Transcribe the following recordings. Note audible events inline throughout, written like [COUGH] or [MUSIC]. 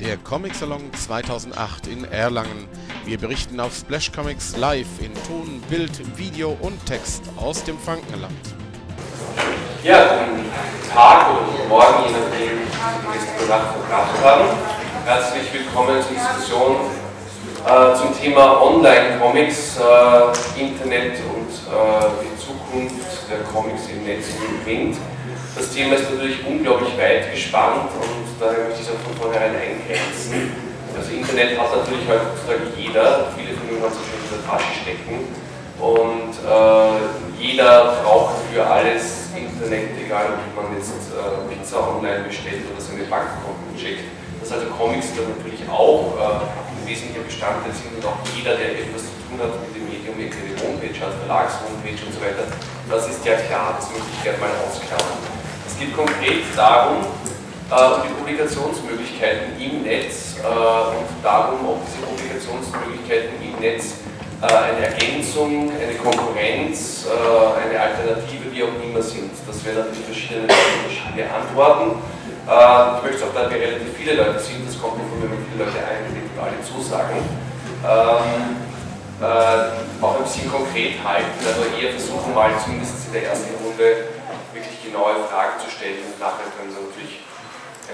der Comic Salon 2008 in Erlangen. Wir berichten auf Splash Comics live in Ton, Bild, Video und Text aus dem Frankenland. Ja, guten Tag oder guten Morgen, je nachdem, wie die Nacht verbracht haben. Herzlich willkommen zur Diskussion äh, zum Thema Online-Comics, äh, Internet und äh, die Zukunft der Comics im Netz und im Print. Das Thema ist natürlich unglaublich weit gespannt und daher möchte ich auch von vornherein eingrenzen. Also Internet hat natürlich heutzutage jeder, viele von ihnen haben es schon in der Tasche stecken und äh, jeder braucht für alles Internet, egal ob man jetzt äh, Pizza online bestellt oder seine Bankkonten checkt. Dass also Comics da natürlich auch äh, ein wesentlicher Bestandteil sind und auch jeder, der etwas zu tun hat mit dem Medium, eine Homepage hat, Verlagshomepage und so weiter, das ist ja klar, das möchte ich gerne mal ausklammern. Es geht konkret darum, äh, die Publikationsmöglichkeiten im Netz äh, und darum, ob diese Publikationsmöglichkeiten im Netz äh, eine Ergänzung, eine Konkurrenz, eine Alternative, wie auch immer sind. Das wären natürlich verschiedene, verschiedene Antworten. Ich möchte auch, da wir relativ viele Leute sind, das kommt davon, wenn man viele Leute und alle zusagen. Ähm, äh, auch ein bisschen konkret halten, also eher versuchen mal zumindest in der ersten Runde genaue Fragen zu stellen und nachher können Sie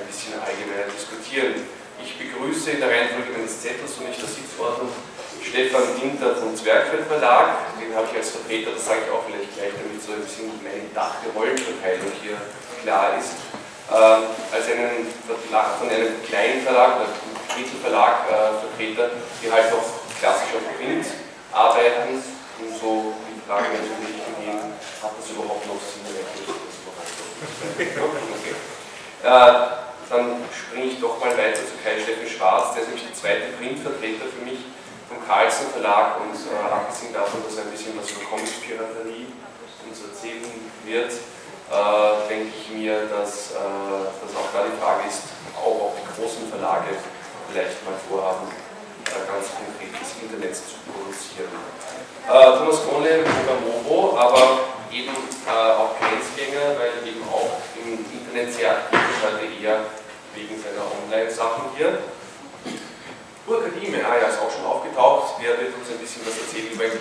ein bisschen allgemeiner diskutieren. Ich begrüße in der Reihenfolge meines Zettels und nicht der Sitzordnung Stefan Winter vom Zwergfeld Verlag, den habe ich als Vertreter, das sage ich auch vielleicht gleich, damit so ein bisschen meine gedachte Rollenverteilung hier klar ist. Ähm, als einen Verlag von einem kleinen Verlag, einem Mittelverlag äh, Vertreter, die halt noch klassisch auf Print arbeiten und so die Frage natürlich gehen, hat das überhaupt noch Sinn? Okay. Äh, dann springe ich doch mal weiter zu Kai Steffen Schwarz, der ist nämlich der zweite Printvertreter für mich vom Carlsen Verlag und äh, abgesehen davon, dass er ein bisschen was über Comic-Piraterie uns erzählen wird, äh, denke ich mir, dass, äh, dass auch da die Frage ist, auch, auch die großen Verlage vielleicht mal vorhaben, äh, ganz konkret das Internet zu produzieren. Äh, Thomas Kohnle, Mobo, aber eben äh, auch Grenzgänger, weil eben auch im Internet sehr aktiv ist, heute eher wegen seiner Online-Sachen hier. Burkadime, ah ja, ist auch schon aufgetaucht, der wird uns ein bisschen was erzählen über ein,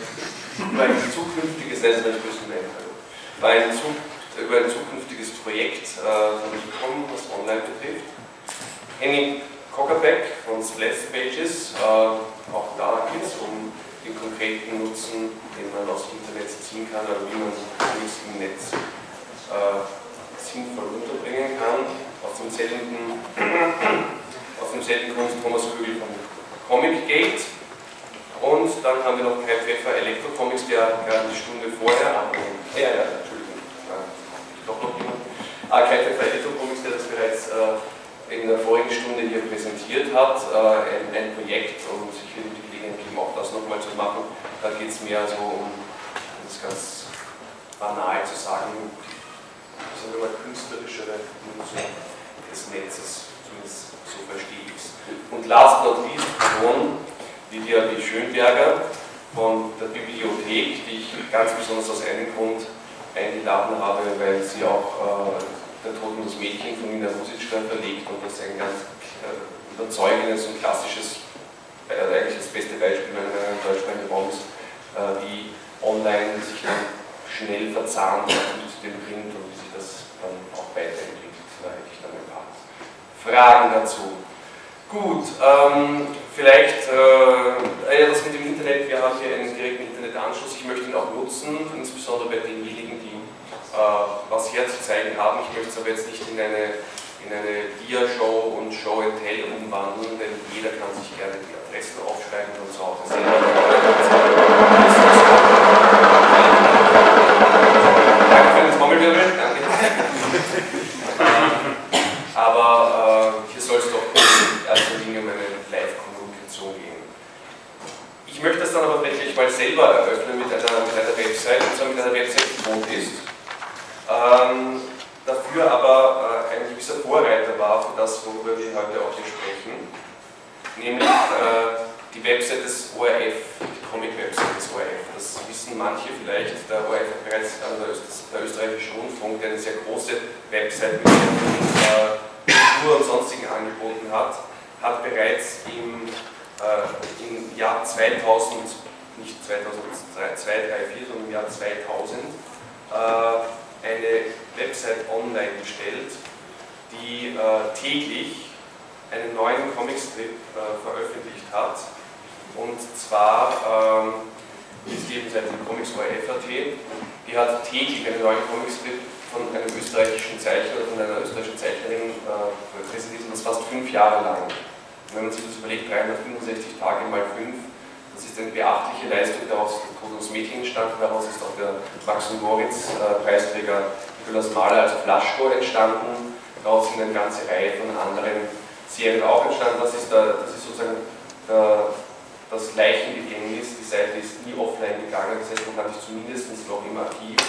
zukünftiges, ist ein über ein, über ein zukünftiges Projekt äh, Ecom, was online betrifft. Henning Cockerbeck von Splash Pages, äh, auch da geht es um den konkreten Nutzen, den man aus dem Internet ziehen kann, oder wie man Comics im Netz äh, sinnvoll unterbringen kann. Aus demselben, [CLEARS THROAT] aus demselben Grund Thomas Högel von Comic Gate. Und dann haben wir noch Kai Pfeffer Elektrocomics, der gerade eine Stunde vorher, aber, ja, ja, Entschuldigung, äh, doch noch jemand. Ah, Kai Pfeffer Elektrocomics, der das bereits äh, in der vorigen Stunde hier präsentiert hat, äh, ein, ein Projekt und ich will die eben auch das nochmal zu machen. Da geht es mehr so um, das ganz banal zu sagen, sagen wir mal, künstlerischere Nutzung des Netzes, zumindest so verstehe ich es. Und last not least, Person, Lydia B. Schönberger von der Bibliothek, die ich ganz besonders aus einem Grund eingeladen habe, weil sie auch äh, der und das Mädchen von Nina Rusitschka verlegt und das ein ganz äh, überzeugendes und klassisches also eigentlich das beste Beispiel, wenn man deutschsprachigen Raum ist, äh, wie online sich schnell verzahnt mit dem Print und wie sich das dann auch weiterentwickelt. Da hätte ich dann ein paar Fragen dazu. Gut, ähm, vielleicht äh, das mit dem Internet, wir haben hier einen direkten Internetanschluss, ich möchte ihn auch nutzen, insbesondere bei denjenigen, die äh, was herzuzeigen haben. Ich möchte es aber jetzt nicht in eine, in eine Dia-Show und Show and Tell umwandeln, denn jeder kann sich gerne die Adressen aufschreiben und zu Hause selber. Danke für den Trommelwirbel. Danke. Aber äh, hier soll es doch in erster Linie um eine Live-Kommunikation gehen. Ich möchte das dann aber tatsächlich mal selber eröffnen mit einer, mit einer Website, und zwar mit einer Website, die tot ist. Ähm, dafür aber äh, ein gewisser Vorreiter war für das, worüber wir heute auch hier sprechen nämlich äh, die Website des ORF, die Comic-Website des ORF. Das wissen manche vielleicht. Der ORF hat bereits, also der, der österreichische Rundfunk, der eine sehr große Website mit äh, Kultur und sonstigen angeboten hat, hat bereits im, äh, im Jahr 2000, nicht 2002, 2003, 2004, sondern im Jahr 2000 äh, eine Website online gestellt, die äh, täglich einen neuen Comicstrip äh, veröffentlicht hat. Und zwar ähm, ist die eben seit dem Comics FAT, die hat täglich einen neuen Comicstrip von einem österreichischen Zeichner oder von einer österreichischen Zeichnerin äh, und das fast fünf Jahre lang. Und wenn man sich das überlegt, 365 Tage mal fünf, das ist eine beachtliche Leistung, daraus ist Todos Mädchen entstanden, daraus ist auch der Max und Moritz äh, Preisträger Nikolaus Mahler, also Flaschko entstanden, daraus sind eine ganze Reihe von anderen Serien auch entstanden. Das ist, der, das ist sozusagen der, das Leichenbegängnis, die Seite ist nie offline gegangen, das heißt, man kann sich zumindest noch im Archiv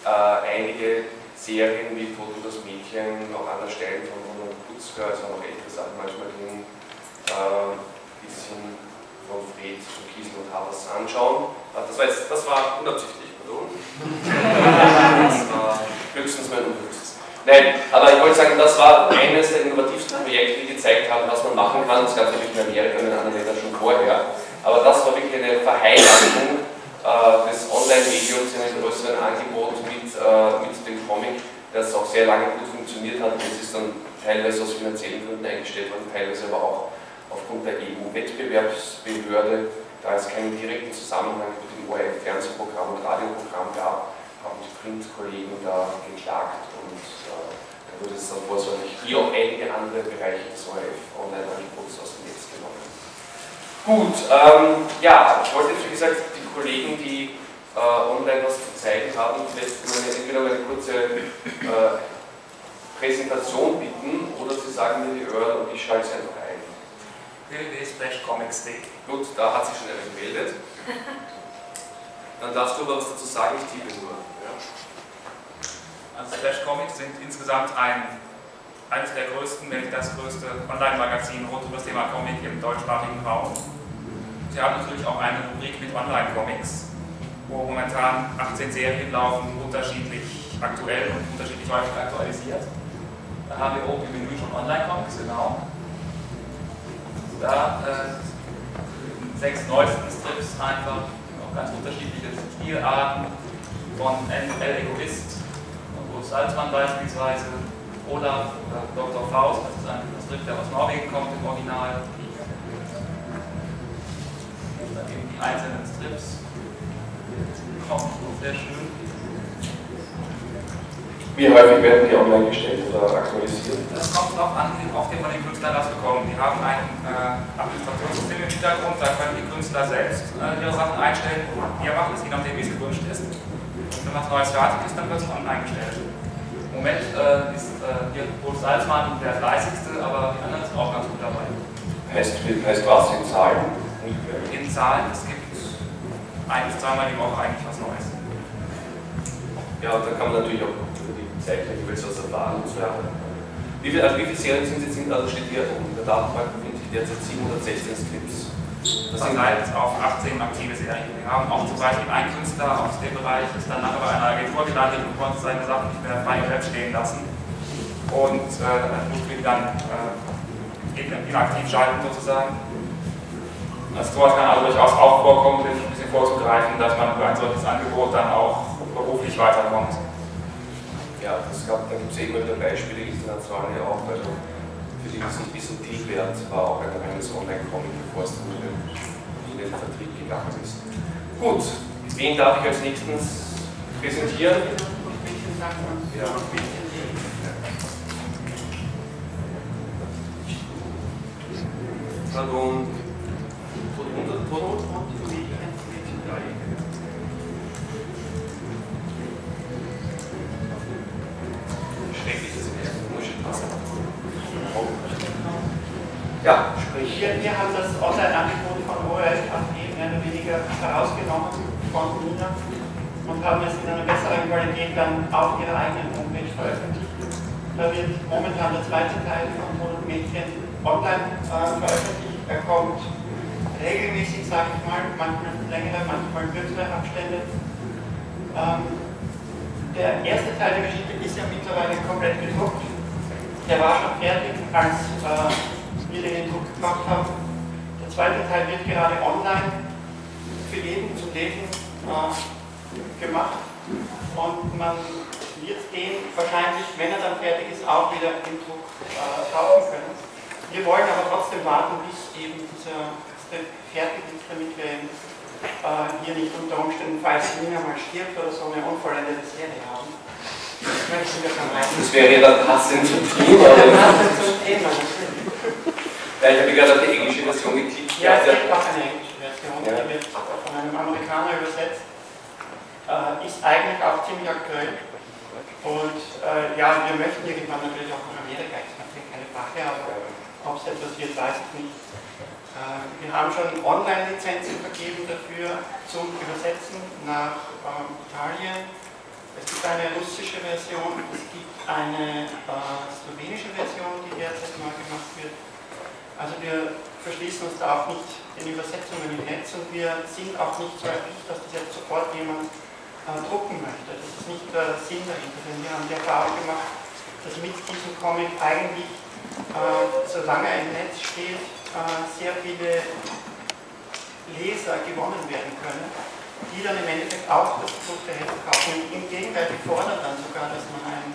äh, einige Serien wie Toto das Mädchen, auch an der Stellen von Roland Kutzka, also auch ältere Sachen manchmal drin, äh, bisschen von Fred und Kiesel und Havers anschauen. Äh, das war, jetzt, das war unabsichtlich, pardon. [LAUGHS] das war höchstens mein Unhöchstes. Nein, aber ich wollte sagen, das war eines der innovativsten Projekte, die gezeigt haben, was man machen kann. Das gab es natürlich in Amerika und in anderen Ländern schon vorher. Aber das war wirklich eine Verheiratung äh, des Online-Mediums in einem größeren Angebot mit, äh, mit dem Comic, das auch sehr lange gut funktioniert hat. Es ist dann teilweise aus finanziellen Gründen eingestellt worden, teilweise aber auch aufgrund der EU-Wettbewerbsbehörde, da es keinen direkten Zusammenhang mit dem ORF-Fernsehprogramm und Radioprogramm gab, haben die Print-Kollegen da geklagt und äh, da wurde es dann vorsorglich, wie auch einige andere Bereiche des ORF-Online-Angebots aus dem Netz genommen. Gut, ähm, ja, ich wollte jetzt wie gesagt die Kollegen, die äh, online was zu zeigen haben, vielleicht entweder eine kurze äh, Präsentation bitten oder sie sagen mir die URL und ich schalte es einfach ein. www.splashcomics.de Gut, da hat sich schon einer gemeldet. Dann darfst du aber was dazu sagen, ich tippe nur. Also Splash Comics sind insgesamt ein eines der größten, wenn nicht das größte Online-Magazin rund um das Thema Comic im deutschsprachigen Raum. Sie haben natürlich auch eine Rubrik mit Online-Comics, wo momentan 18 Serien laufen, unterschiedlich aktuell und unterschiedlich häufig aktualisiert. Da haben wir oben im Menü schon Online-Comics, genau. Da äh, sechs neuesten Strips einfach, auch ganz unterschiedliche Stilarten von NL Egoist und Ulf Salzmann beispielsweise, Olaf oder Dr. Faust, das ist ein Strip, der aus Norwegen kommt im Original. Dann eben die einzelnen Strips. Kommt sehr schön. Wie häufig werden die online gestellt oder aktualisiert? Das kommt darauf an, auf den von den Künstlern das bekommen. Die haben ein äh, Administrationssystem im Hintergrund, da können die Künstler selbst äh, ihre Sachen einstellen, die er macht, je nachdem, wie es gewünscht ist. Wenn was Neues fertig ist, dann wird es online gestellt. Im Moment äh, ist äh, hier Boris Salzmann der fleißigste, aber die anderen sind auch ganz gut dabei. Heißt, heißt was in Zahlen? In Zahlen, es gibt ein bis zweimal die Woche eigentlich was Neues. Ja, und da kann man natürlich auch über die Zeichner jeweils was erfahren und so. Ja. Wie, viel, also wie viele Serien sind jetzt, also steht hier in der Datenbank, befinden sich derzeit 716 Skripts. Das halt auf 18 aktive Serien. Wir haben auch zum Beispiel einen Künstler aus dem Bereich, ist dann nachher bei einer Agentur gelandet und konnte seine Sachen nicht mehr frei im Web stehen lassen. Und äh, dann mussten wir dann äh, inaktiv schalten sozusagen. Also sowas kann also durchaus auch vorkommen, ein bisschen vorzugreifen, dass man über ein solches Angebot dann auch beruflich weiterkommt. Ja, das gab, da gibt es immer wieder Beispiele, international ja auch. Also für die, es nicht wissen, Tilbert war auch ein reines Online-Comic, bevor es dann in den Vertrieb gegangen ist. Gut, wen darf ich als nächstes präsentieren? Ja. Pardon. Schreckliches herausgenommen von Nina und haben es in einer besseren Qualität dann auf ihrer eigenen Homepage veröffentlicht. Da wird momentan der zweite Teil von Monat Mädchen online äh, veröffentlicht. Er kommt regelmäßig, sage ich mal, manchmal längere, manchmal kürzere Abstände. Ähm, der erste Teil der Geschichte ist ja mittlerweile komplett gedruckt. Der war schon fertig, als äh, wir den Druck gebracht haben. Der zweite Teil wird gerade online für jeden zum Lesen äh, gemacht und man wird den wahrscheinlich, wenn er dann fertig ist, auch wieder im Druck äh, kaufen können. Wir wollen aber trotzdem warten, bis eben dieser fertig ist, damit wir ihn, äh, hier nicht unter Umständen, falls Nina mal stirbt oder so, eine unvollendete Serie haben. Das wäre ja dann passend zum Thema. Passend zum Thema, Ja, ich habe gerade auf die englische Version geklickt. Ja, es gibt auch eine englische ja. die wird von einem Amerikaner übersetzt. Äh, ist eigentlich auch ziemlich aktuell. Und äh, ja, wir möchten irgendwann natürlich auch nach Amerika. Ist natürlich keine Frage, aber ob es etwas wird, weiß ich nicht. Äh, wir haben schon Online-Lizenzen vergeben dafür zum Übersetzen nach ähm, Italien, es gibt eine russische Version, es gibt eine äh, slowenische Version, die derzeit neu gemacht wird. Also wir verschließen uns da auch nicht den Übersetzungen im Netz und wir sind auch nicht so erpicht, dass das jetzt sofort jemand äh, drucken möchte. Das ist nicht der Sinn dahinter, denn wir haben die Erfahrung gemacht, dass mit diesem Comic eigentlich, äh, solange er im Netz steht, äh, sehr viele Leser gewonnen werden können die dann im Endeffekt auch das gedruckte Heft kaufen. Im Gegenteil, die fordern dann sogar, dass man ein,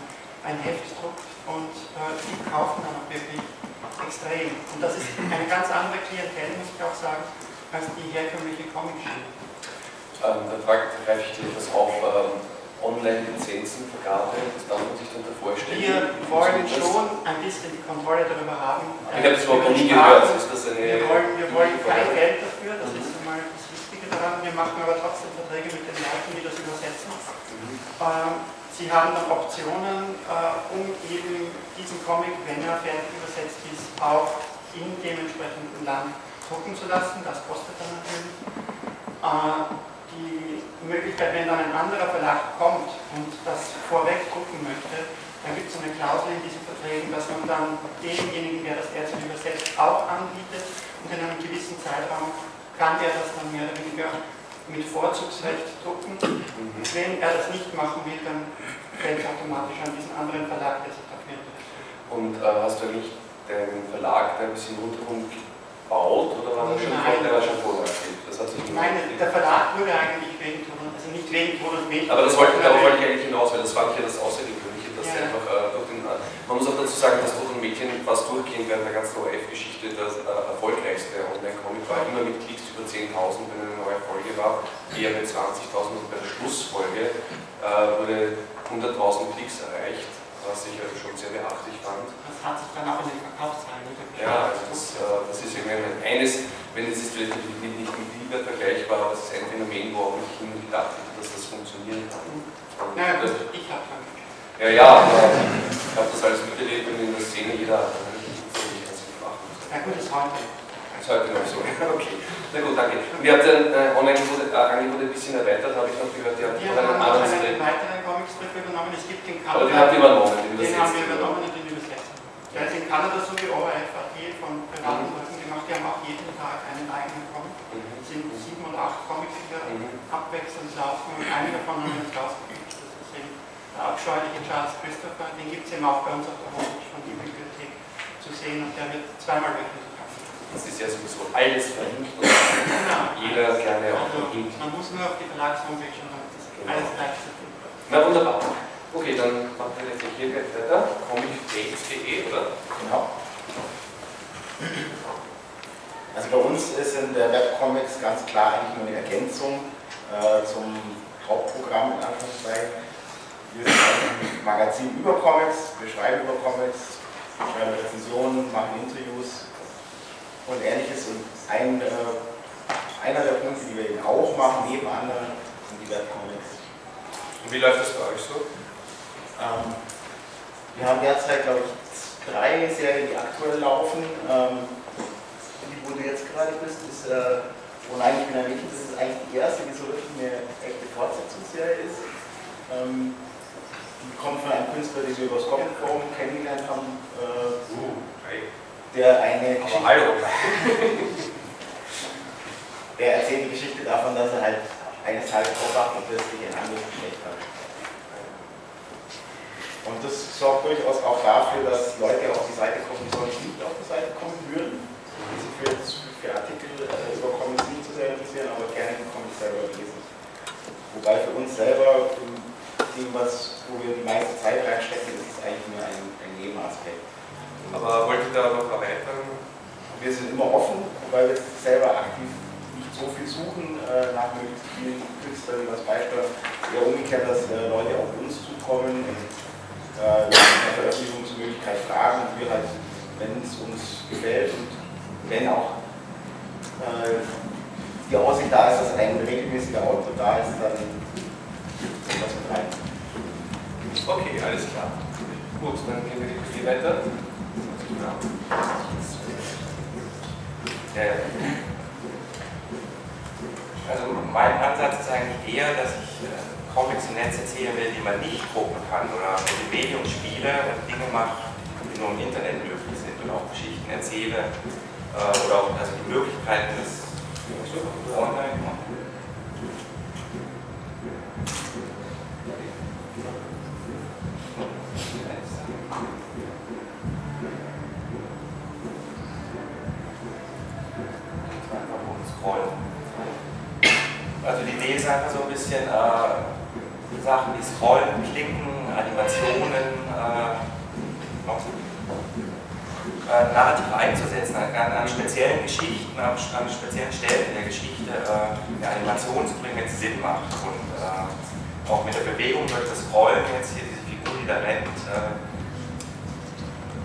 ein Heft druckt und äh, die kaufen dann auch wirklich extrem. Und das ist eine ganz andere Klientel, muss ich auch sagen, als die herkömmliche Comic-Schule. Ähm, da greife ich dir etwas auf. Ähm, Online-Lizenzenvergabe, das darf man sich darunter vorstellen. Wir wollen schon ein bisschen die Kontrolle darüber haben. Ich habe das überhaupt noch nie gehört. Ist das eine wir wollen, wir wollen kein Geld dafür, das ist einmal daran, wir machen aber trotzdem Verträge mit den Leuten, die das übersetzen. Mhm. Ähm, sie haben dann Optionen, äh, um eben diesen Comic, wenn er fertig übersetzt ist, auch in dem entsprechenden Land drucken zu lassen. Das kostet dann natürlich. Äh, die Möglichkeit, wenn dann ein anderer Verlag kommt und das vorweg drucken möchte, dann gibt es eine Klausel in diesen Verträgen, dass man dann demjenigen, der das derzeit übersetzt, auch anbietet und in einem gewissen Zeitraum kann der das dann mehr oder weniger mit Vorzugsrecht drucken. Wenn er das nicht machen will, dann fällt es automatisch an diesen anderen Verlag, der sich dafür interessiert. Und äh, hast du eigentlich den Verlag da ein bisschen rundherum gebaut oder war das schon, Nein. der war schon vorher aktiv? Das hat sich Nein, der Verlag wurde eigentlich wegen Tod also nicht wegen Tod und Mädchen. Aber das wollte, darauf wollte ich eigentlich hinaus, weil das fand ich ja das Außergewöhnliche, dass ja. einfach äh, durch den, äh, man muss auch dazu sagen, dass Tod und Mädchen fast durchgehend während der ganzen ORF-Geschichte das äh, erfolgreichste Online-Comic war, immer mit Klicks über 10.000, wenn eine neue Folge war, eher mit 20.000 und bei der Schlussfolge äh, wurde 100.000 Klicks erreicht, was ich also schon sehr beachtlich fand. Das hat sich dann auch in den Verkaufszahlen niedergeschlagen. Ja, also das, äh, das ist irgendwie eines, wenn es ist vielleicht nicht, mit Liebe vergleichbar, aber es ist ein Phänomen, wo auch ich nie gedacht hätte, dass das funktionieren kann. Und ja, gut, ich habe dran Ja, ja, aber ich habe das alles miterlebt und in der Szene jeder hat. Ja gut, das heute. Das ist heute noch so. [LAUGHS] Okay. Na gut, danke. Und ihr habt ein äh, Online-Angebot äh, ein bisschen erweitert, habe ich noch gehört. Ihr habt wir haben noch einen weiteren Comicstrip übernommen. Es gibt den Kanada. Aber den habt ihr übernommen, den Den haben wir übernommen und den übersetzt. Der ist in Kanada so wie ORFAT von privaten mhm. Leuten gemacht. Die haben auch jeden Tag einen eigenen Comic. Mhm. Es sind sieben oder acht Comics, die mhm. abwechselnd laufen und eine davon haben wir jetzt rausgekriegt. Ist der abscheuliche Charles Christopher. Den gibt es eben auch bei uns auf der Homepage von der Bibliothek zu sehen und der wird zweimal wöchentlich das ist ja sowieso alles verlinkt und genau. jeder gerne auch also, Man muss nur auf die Verlagshomepage und dann ist genau. alles gleich zu tun. Na wunderbar. Okay, dann machen wir jetzt hier gleich weiter. comicdates.de, oder? Genau. Also bei uns sind der Webcomics ganz klar eigentlich nur eine Ergänzung äh, zum Hauptprogramm in Anführungszeichen. Wir sind ein Magazin über Comics, wir schreiben über Comics, schreiben Rezensionen, machen Interviews, und ähnliches. Und ein, äh, einer der Punkte, die wir eben auch machen, neben anderen, sind die Webcomics. Und wie läuft das bei euch so? Ähm, wir haben derzeit, glaube ich, drei Serien, die aktuell laufen. Ähm, die, wo du jetzt gerade bist, ist äh, und eigentlich bin ein das ist eigentlich die erste, die so wirklich eine echte Fortsetzungsserie ist. Ähm, kommt von einem Künstler, den wir über das Comic-Forum kennengelernt haben, äh, uh, hey. der eine Geschichte... hallo. [LAUGHS] der erzählt die Geschichte davon, dass er halt eines Tages aufwacht und plötzlich ein anderes Geschlecht hat. Und das sorgt durchaus auch dafür, dass Leute auf die Seite kommen, die sonst nicht auf die Seite kommen würden, die sich für, für Artikel äh, über Comics nicht so sehr interessieren, aber gerne den Comics selber lesen. Wobei für uns selber dem, was, wo wir die meiste Zeit reinstecken, ist es eigentlich nur ein, ein Nebenaspekt. Aber wollt ihr da noch erweitern? Wir sind immer offen, weil wir selber aktiv nicht so viel suchen äh, nach möglichst vielen Künstlern, die was beisteuern. Eher umgekehrt, dass äh, Leute auf uns zukommen und äh, nach Veröffentlichungsmöglichkeit fragen und wir halt, wenn es uns gefällt und wenn auch äh, die Aussicht da ist, dass ein regelmäßiger Output da ist, dann das mit rein. Okay, alles klar. Gut, dann gehen wir hier weiter. Also mein Ansatz ist eigentlich eher, dass ich äh, Comics im Netz erzählen will, die man nicht drucken kann oder mit Medium spiele und Dinge mache, die nur im Internet möglich sind und auch Geschichten erzähle äh, oder auch also die Möglichkeiten des Online. Scrollen. Idee ist einfach so ein bisschen äh, Sachen wie Scrollen, Klicken, Animationen, äh, äh, narrativ einzusetzen, an, an, speziellen Geschichten, an, an, speziellen Stellen in der Geschichte äh, eine Animation zu bringen, wenn es Sinn macht. Und äh, auch mit der Bewegung durch das Scrollen, jetzt hier diese Figur, die da rennt, äh,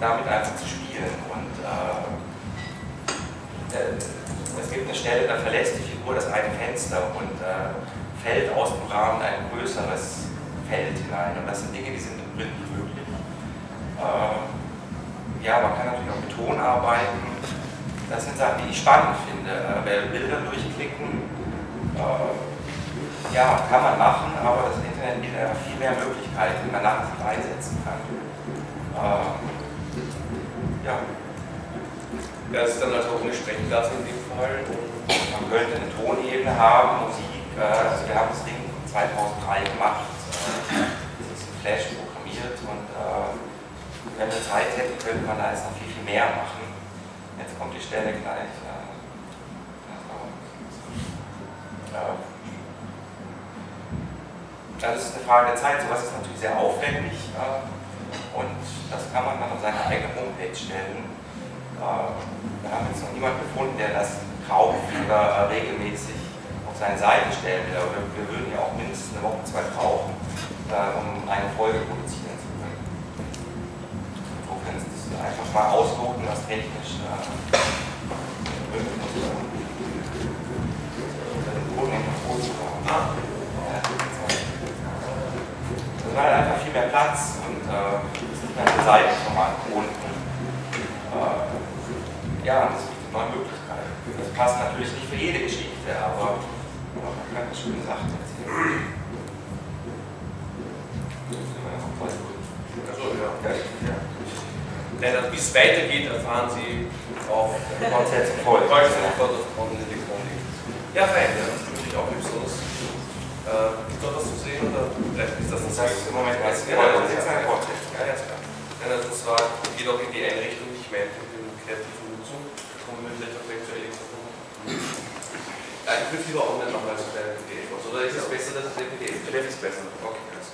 damit einfach zu spielen. Und es gibt eine Stelle, da verlässt die Figur das eine Fenster und äh, fällt aus dem Rahmen ein größeres Feld hinein. Und das sind Dinge, die sind im Print möglich. Äh, ja, man kann natürlich auch mit Ton arbeiten. Das sind Sachen, die ich spannend finde. Äh, Bilder durchklicken, äh, ja, kann man machen, aber das Internet bietet einfach viel mehr Möglichkeiten, die man narrativ einsetzen kann. Äh, ja. Ja, es ist dann also ohne Sprechglas in dem Fall. Man könnte eine Tonebene haben, Musik, äh, also wir haben das Ding 2003 gemacht, äh, das ist in Flash programmiert und äh, wenn wir Zeit hätten, könnte man da jetzt noch viel, viel mehr machen. Jetzt kommt die Stelle gleich. Das ist eine Frage der Zeit. Sowas ist natürlich sehr aufwendig und das kann man dann auf seine eigene Homepage stellen. Wir haben jetzt noch niemanden gefunden, der das kauft oder regelmäßig auf seine Seite stellen will. Aber wir würden ja auch mindestens eine Woche, zwei brauchen, um eine Folge produzieren zu können. Insofern ist das einfach mal ausloten, was technisch äh, möglich ist. Das war einfach viel mehr Platz und äh, es gibt eine Seitenformat unten. Äh, ja, das bietet neue Möglichkeiten. Das passt natürlich nicht für jede Geschichte, aber, aber man kann schöne Sachen erzählen. Also, ja. ja. Denn wie es weitergeht, erfahren Sie auf Konzert zum Volk. Ja, fein, ja. Das wünsche ich auch besonders. Äh, gibt es noch was zu sehen oder vielleicht ist das das Das im Moment ja, das ist ein Konzert. Ja, ja, ist klar. Ja, das war, geht auch in die Einrichtung, die ich meinte, in der kreativen Wir vielleicht auch gleich zu Elektrophon. Ja, ich würde lieber online machen als bei PDF. Oder ist es besser, dass es ein PDF ist? PDF ist besser. Okay, alles.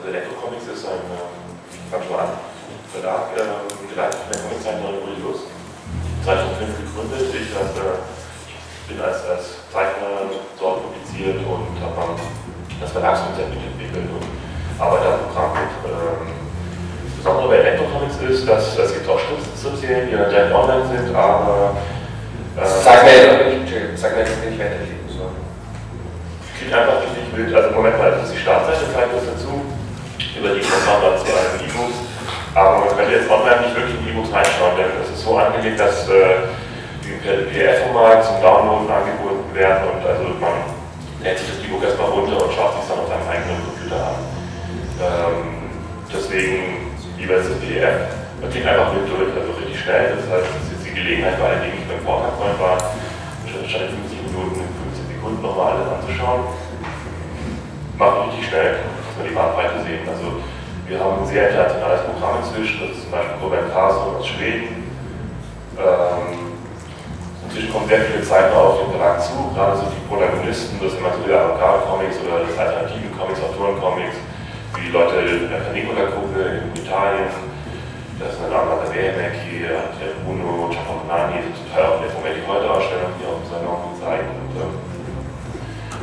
Also Elektrocomics ist ein, ähm, ich fange schon an, Verlag, geleitet von der Comiczeichnerin Uli Lust. 2005 gegründet. Ich, hab, äh, ich bin als, als Zeichner dort publiziert und habe das Verlagskonzept mitentwickelt und arbeite am Programm mit. Ähm, Besondere bei Elektrocomics ist, dass es gibt auch Strips-Serien, die dann direkt online sind, aber äh, Sag mir, sag mir, dass wir nicht weiterklicken sollen. klingt einfach richtig wild. Also Moment mal, das ist die Startseite, vielleicht was dazu. Über die kommt man dann zu einem E-Books. Aber man könnte jetzt online nicht wirklich in E-Books reinschauen, denn es ist so angelegt, dass äh, die per PDF-Format zum Downloaden angeboten werden und also man lädt sich das E-Book erstmal runter und schaut sich dann auf seinem eigenen Computer an. Ähm, deswegen lieber das PDF. Man klingt einfach mit durch, also richtig schnell. Das heißt, es ist jetzt die Gelegenheit, bei allen, die nicht beim PowerPoint waren, wahrscheinlich 50 Minuten in 15 Sekunden nochmal alles anzuschauen. Macht richtig schnell, dass wir die Bandbreite sehen. Also wir haben ein sehr internationales Programm inzwischen, das ist zum Beispiel Robert Carlson aus Schweden. Ähm, inzwischen kommen sehr viele Zeichner auf den Verlag zu, gerade so die Protagonisten des Material Avocado-Comics oder des alternativen Comics, Autoren-Comics, wie die Leute der Canicola-Gruppe in Italien, das ist eine Amanda Behemek hier, der Bruno die Teil auch in der Momenti heute Ausstellung hier auf dem Salon gezeigt. Und, ähm,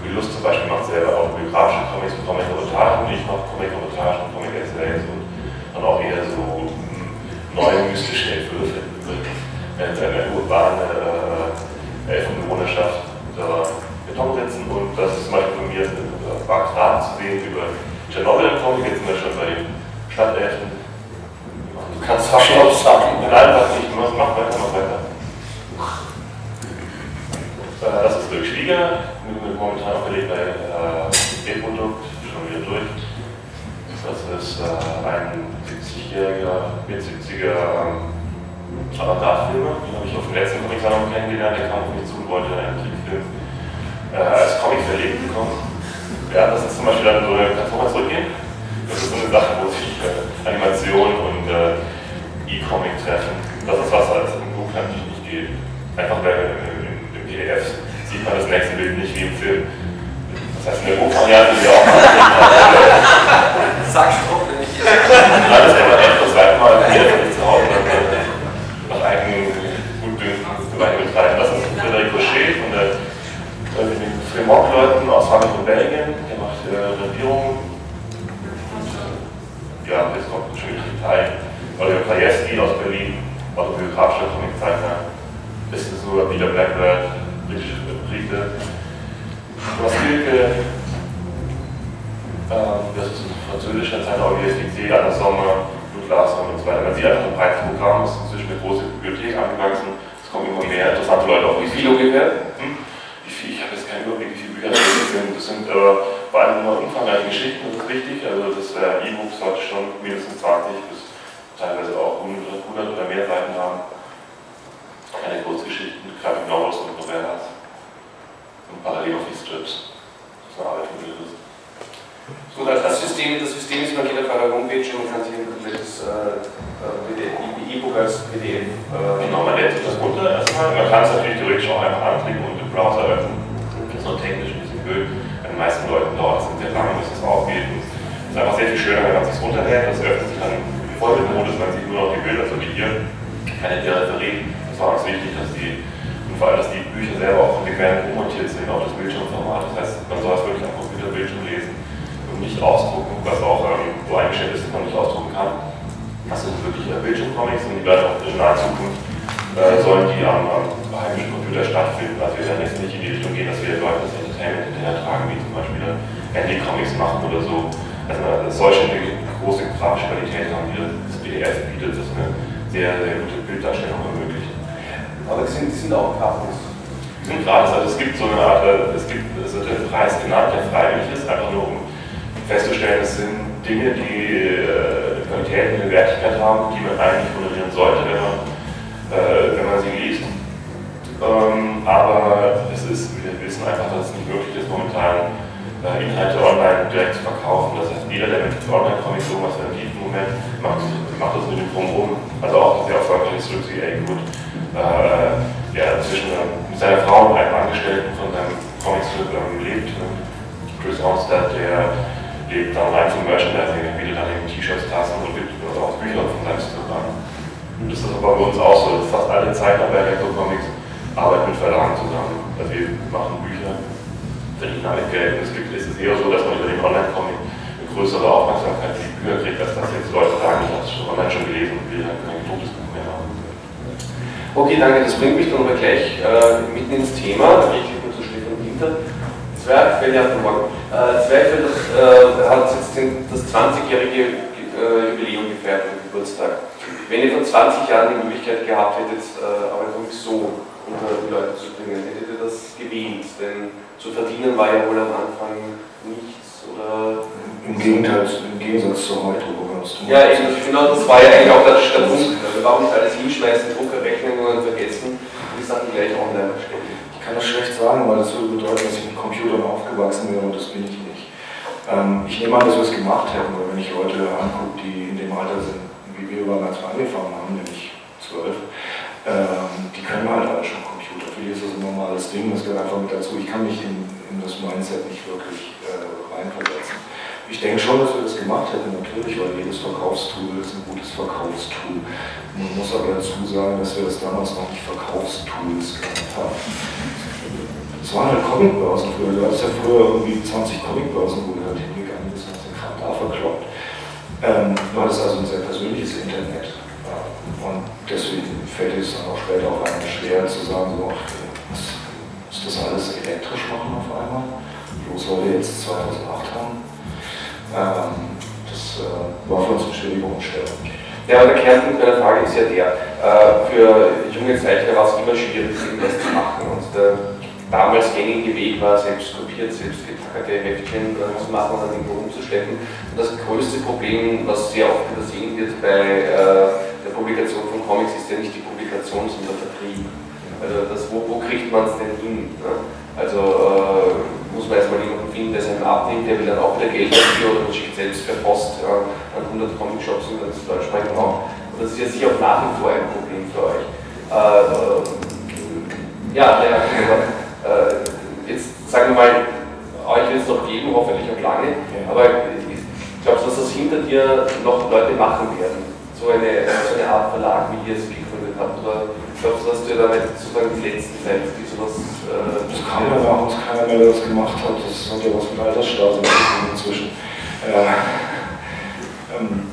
die Lust zum Beispiel macht selber autobiografische Comics mit Comic-Reportagen, ich mache Comic-Reportagen Comic-Essays und dann auch eher so hm, neue mystische Entwürfe über eine urbane äh, Elfenbewohnerschaft unter Beton setzen. Und das ist zum Beispiel von mir äh, Mark Rath zu sehen über Tschernobyl im Comic, jetzt sind wir schon bei den Stadtelfen. Du kannst fast Stopp sagen. Nein, was nicht, mach, mach weiter, mach weiter. Äh, das ist Dirk Schwieger, momentan auch belegt bei äh, D-Produkt, schon wieder durch. Das ist äh, ein 70-jähriger, mit 70er ähm, Avantgarde-Filmer, den habe ich auf dem letzten Comic-Salon kennengelernt, der kam auf mich zu und wollte einen Trickfilm äh, als Comic verlegt bekommen. Ja, das ist zum Beispiel dann so eine, kannst du mal zurückgehen? Das ist so eine Sache, wo sich äh, Animation und äh, E-Comic treffen. Das ist was, was im Buch natürlich nicht geht. Einfach weil im, PDF sieht man das nächste Bild nicht wie im Film. Das heißt, in der Buchvariante wir auch. Sag schon, wenn ich hier. Nein, das ist aber echt das zweite Mal hier, wenn ich zu Hause nach eigenen Gutdünken weiter betreiben. Das ist Frederic Rocher von der den Fremont-Leuten aus Frankreich und Belgien. Der macht äh, Regierung. Ja, jetzt kommt schon wieder Italien. Oliver Krajewski aus Berlin, autobiografischer Comiczeichner. Bisschen so Peter Blackbird, britische Brite. Thomas Hilke, ähm, das ist ein französischer Zeichner, OGSDC, Anna Sommer, Larsen und so weiter. Man sieht einfach ein breites Programm, es ist inzwischen eine große Bibliothek angewachsen. Es kommen immer mehr interessante Leute auf. Wie viel ungefähr? Hm? Wie viel? Ich habe jetzt keinen Überblick, wie viele Bücher das sind. Das sind aber vor allem immer umfangreiche Geschichten, das ist wichtig. Also das äh, E-Books heute schon mindestens 20 bis teilweise auch 100, 100 oder mehr Seiten haben. Keine Kurzgeschichten, Graphic Novels und Novellas. Und parallel auf die Strips. Das ist eine Arbeit von. So, das, das, System, das System ist, man geht auf eurer Homepage und man kann sich ein komplettes äh, E-Book als PDF. Äh, genau, man lädt sich das runter erstmal. Man kann es natürlich theoretisch auch einfach anklicken und im Browser öffnen. Noch technisch ein bisschen blöd. Bei den meisten Leuten dauert es sehr lange, bis es aufgeht. Und es ist einfach sehr viel schöner, wenn man es sich runterlädt. Das öffnet sich dann im Vollbildmodus, man sieht nur noch die Bilder, so wie hier. Keine Peripherie. Das war uns wichtig, dass die, und vor allem, dass die Bücher selber auch konsequent ummontiert sind auf das Bildschirmformat. Das heißt, man soll es wirklich am Computerbildschirm lesen nicht ausdrucken, was auch ähm, so eingestellt ist, dass man nicht ausdrucken kann. Das sind wirklich äh, Bildschirmcomics und die werden auch in naher Zukunft äh, sollen die am, am heimischen Computer stattfinden. Also wir werden jetzt nicht in die Richtung gehen, dass wir Leute das Entertainment hinterher tragen, wie zum Beispiel Handy-Comics machen oder so. Also es eine große grafische Qualität haben, die das PDF bietet, das eine sehr, sehr gute Bilddarstellung ermöglicht. Aber die sind, sind auch gratis. Die sind gratis, also es gibt so eine Art, äh, es gibt, es wird ein Preis genannt, der freiwillig ist, einfach nur um festzustellen, es sind Dinge, die äh, eine Qualität, eine Wertigkeit haben, die man eigentlich honorieren sollte, wenn man, äh, Ähm, aber es ist, wir wissen einfach, dass es nicht möglich ist, momentan äh, Inhalte online direkt zu verkaufen. Das heißt, jeder, der mit Online-Comics irgendwas verdient im Moment, macht, macht das mit dem Drumherum. Also auch sehr erfolgreiches Stück wie A-Good, äh, der zwischen äh, seiner Frau und einem Angestellten von seinem Comicstrip ähm, lebt. Chris Armstead, der lebt rein zum Merchandising, er bietet dann eben T-Shirts, Tassen und gibt also auch Bücher von seinem Strip an. Das ist aber bei uns auch so, fast alle Zeichner bei Echo Comics arbeiten mit Verlagen zusammen. Also wir machen Bücher, verdienen damit Geld. Es, gibt, es ist eher so, dass man über den Online-Comic eine größere Aufmerksamkeit für die Bücher kriegt, als dass jetzt Leute sagen, ich habe es online schon gelesen und will halt kein gedrucktes Buch mehr haben. Okay, danke. Das bringt mich dann aber gleich äh, mitten ins Thema. Da richte ich mich zu Stefan Winter. Zwergfell, ja, guten Morgen. Äh, Zwergfell äh, hat jetzt den, das 20-jährige äh, Jubiläum gefeiert, am Geburtstag. Wenn ihr vor 20 Jahren die Möglichkeit gehabt hättet, äh, aber so unter die Leute zu bringen, hättet ihr das gewählt? Denn zu verdienen war ja wohl am Anfang nichts oder. Im Gegenteil, im Gegensatz zu heute, wo wir uns tun. Ja, eben, genau, das war ja eigentlich auch der, der Punkt. Warum nicht alles hinschmeißen, Druckerrechnungen vergessen und die Sachen gleich online stellen? Ich kann das schlecht sagen, weil das würde bedeuten, dass ich mit Computern aufgewachsen wäre und das bin ich nicht. Ähm, ich nehme an, dass wir es gemacht hätten, weil wenn ich Leute angucke, die in dem Alter sind, wie wir damals mal angefangen haben, nämlich zwölf, ähm, die können halt alle schon Computer. Für die ist das ein normales Ding, das gehört einfach mit dazu. Ich kann mich in, in das Mindset nicht wirklich äh, reinversetzen. Ich denke schon, dass wir das gemacht hätten, natürlich, weil jedes Verkaufstool ist ein gutes Verkaufstool. Man muss aber dazu sagen, dass wir das damals noch nicht Verkaufstools genannt haben. Es waren halt Comicbörsen früher. Du hattest ja früher irgendwie 20 Comicbörsen, wo du halt hingegangen bist und hast den Kram da verkloppt. Ähm, du hattest also ein sehr persönliches Internet. Und deswegen fällt es dann auch später auf einmal schwer zu sagen, so, was muss das alles elektrisch machen auf einmal? Bloß weil wir jetzt 2008 haben. Ähm, das äh, war für uns eine schwierige Umstellung. Ja, der Kernpunkt meiner Frage ist ja der, äh, für junge Zeichner war es immer schwierig, irgendwas zu machen. Und der damals gängige Weg war, selbst kopiert, selbst getackerte Heftchen zu machen und dann irgendwo umzuschleppen. Und das größte Problem, was sehr oft übersehen wird bei äh, der Publikation Comics, ist ja nicht die Publikation, sondern der Vertrieb. Also das, wo, wo kriegt man es denn hin? Ne? Also äh, muss man erstmal jemanden finden, der es einem abnimmt, der will dann auch wieder Geld dafür oder man schickt selbst per Post äh, an 100 Comic-Shops und dann ist Deutschsprechend auch. Und das ist ja sicher auch nach wie vor ein Problem für euch. Äh, ja, ja, äh, jetzt sagen wir mal, euch wird es noch geben, hoffentlich auch lange, aber glaubst du, dass das hinter dir noch Leute machen werden? So eine, so eine Art Verlag, wie ihr es gegründet habt? Oder glaubst du, dass du da nicht sozusagen die letzten seid, die sowas. Äh, das kam ja nach uns keiner mehr, der das gemacht hat. Das hat ja was mit Altersstase inzwischen. Äh, ähm,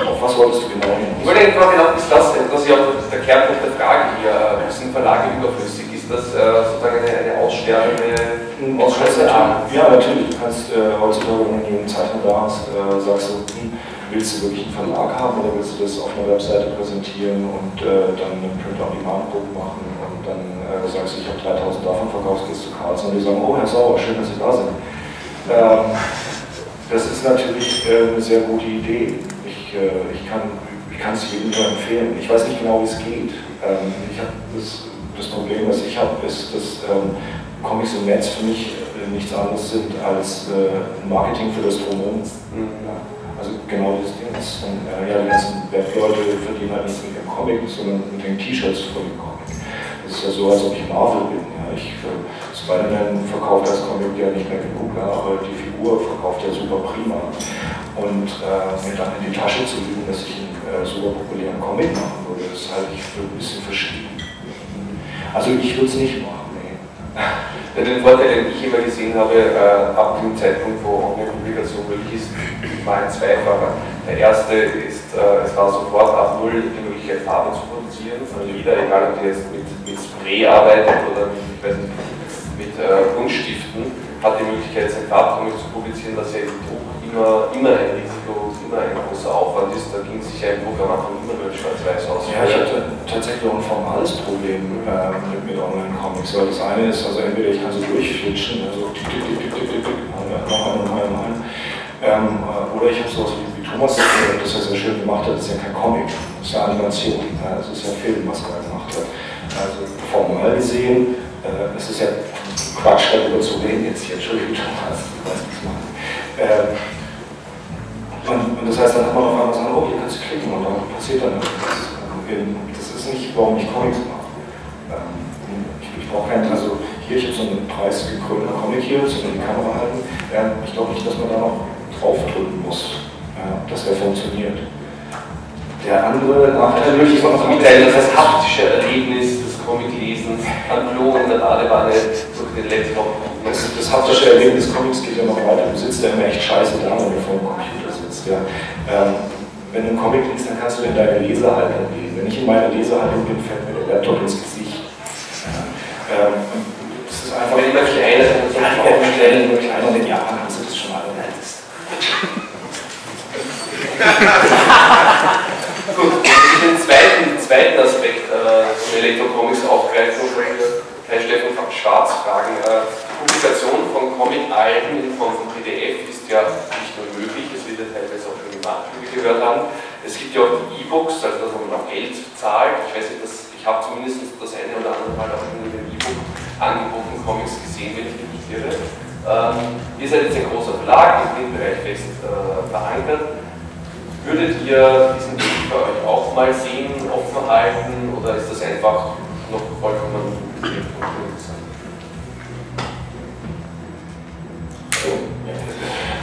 auf was wolltest du genau hin? Ich wollte einfach genau ist das, das ist ja auch der Kernpunkt der Frage hier, sind Verlage überflüssig? Ist das äh, sozusagen eine, eine aussterbende Ausschlussart? Ja, natürlich. Du kannst äh, heutzutage, wenn du einen Zeichner da hast, äh, sagst du, hm, willst du wirklich einen Verlag haben oder willst du das auf einer Webseite präsentieren und äh, dann einen Print-on-Demand-Book machen und dann äh, sagst du, ich habe 3000 davon verkauft, gehst zu Carlsen und die sagen, oh Herr Sauer, schön, dass Sie da sind. Ähm, das ist natürlich äh, eine sehr gute Idee. Ich, äh, ich kann es jedem nur empfehlen. Ich weiß nicht genau, wie es geht. Ähm, ich das, das, Problem, was ich habe, ist, dass ähm, Comics im Netz für mich äh, nichts anderes sind als äh, Marketing für das Drumherum. Mhm. Ja. Also genau das Ding ist, dann, äh, ja, die ganzen Webleute verdienen halt nicht mit dem Comic, sondern mit den T-Shirts von dem Comic. Das ist ja so, als ob ich Marvel bin. Ja. Ich, äh, Spider-Man verkauft das Comic ja nicht mehr genug, ja, aber die Figur verkauft ja super prima. Und äh, mir dann in die Tasche zu lügen, dass ich einen äh, super populären Comic machen würde, das halte ich für ein bisschen verschieden. Also ich würde es nicht machen. Den Vorteil, den ich immer gesehen habe, äh, ab dem Zeitpunkt, wo Online-Publikation möglich ist, war ein zweifacher. Der erste ist, äh, es war sofort ab Null die Möglichkeit, Farbe zu produzieren, von Lieder, egal ob die jetzt mit, mit Spray arbeitet oder mit, mit äh, Buntstiften, hat die Möglichkeit, sein Farbcomic zu publizieren, was ja im Druck immer, immer ein Risiko, immer ein großer Aufwand ist. Da ging sich ja im Druck am Anfang immer nur schwarz-weiß aus. Ja, ich hatte tatsächlich auch ein formales Problem äh, mit, mit Online-Comics, weil das eine ist, also entweder ich kann sie durchflitschen, also tick, tick, tick, tick, tick, tick, tick, noch einen, noch einen, noch einen, ähm, oder ich habe sowas wie, wie Thomas das ja sehr schön gemacht hat, das ist ja kein Comic, das ist ja Animation, ja, das ist ja Film, was er gemacht hat. Also formal gesehen, äh, es ist ja Quatsch, darüber zu reden jetzt hier, Entschuldigung, Thomas, du weißt, was ich meine. Ähm, und, und, das heißt, dann hat man auf einmal sagen, oh, hier kannst du klicken und dann passiert dann irgendwas. Das ist nicht, warum ich Comics mache. Ähm, ich, ich brauche keinen, also hier, ich habe so einen preisgekrönten Comic hier, zu die Kamera halten. Ich glaube nicht, dass man da noch draufdrücken muss, dass der funktioniert. Der andere Nachteil ist noch mitteilen, dass das haptische Erlebnis des Comic-Lesens an Klo in der Badewanne durch den Laptop. Das, das haptische Erlebnis des Comics geht ja noch weiter. Du sitzt ja immer echt scheiße da, wenn du vor dem Computer sitzt. Ja. Ähm, wenn du einen Comic liest, dann kannst du in deine Lesehaltung gehen. Wenn ich in meiner Lesehaltung bin, fällt mir der Laptop ins Gesicht. Ja. Ähm, das ist einfach. Wenn immer kleiner, dann soll ich auch stellen, nur kleiner, in Japan hast du das schon alle. [LAUGHS] Gut, den zweiten, zweiten Aspekt äh, von Elektrocomics aufgreifen, Herr Steffen Schwarz fragen. Äh, Publikation von Comic-Alben in Form von PDF ist ja nicht nur möglich, gehört haben. Es gibt ja auch die E-Books, also dass man auch Geld zahlt. Ich weiß nicht, dass, ich habe zumindest das eine oder andere Mal auch schon in den E-Book angebotenen Comics gesehen, wenn ich mich nicht irre. Ähm, ihr seid jetzt ein großer Verlag, im Printbereich fest äh, verankert. Würdet ihr diesen Weg bei euch auch mal sehen, offen halten oder ist das einfach noch vollkommen interessant? [LAUGHS]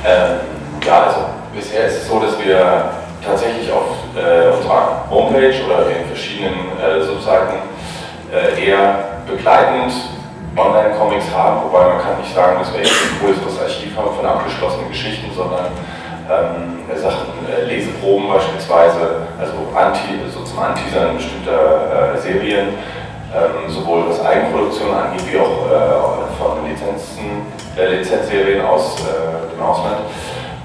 Ähm, ja, also bisher ist es so, dass wir tatsächlich auf äh, unserer Homepage oder in verschiedenen äh, Subseiten äh, eher begleitend Online-Comics haben, wobei man kann nicht sagen, dass wir ein größeres Archiv haben von abgeschlossenen Geschichten, sondern ähm, Sachen, äh, Leseproben beispielsweise, also Anti, so zum Anteasern bestimmter äh, Serien, ähm, sowohl was Eigenproduktion angeht, wie auch äh, von Lizenzen, äh, Lizenzserien aus äh, dem Ausland.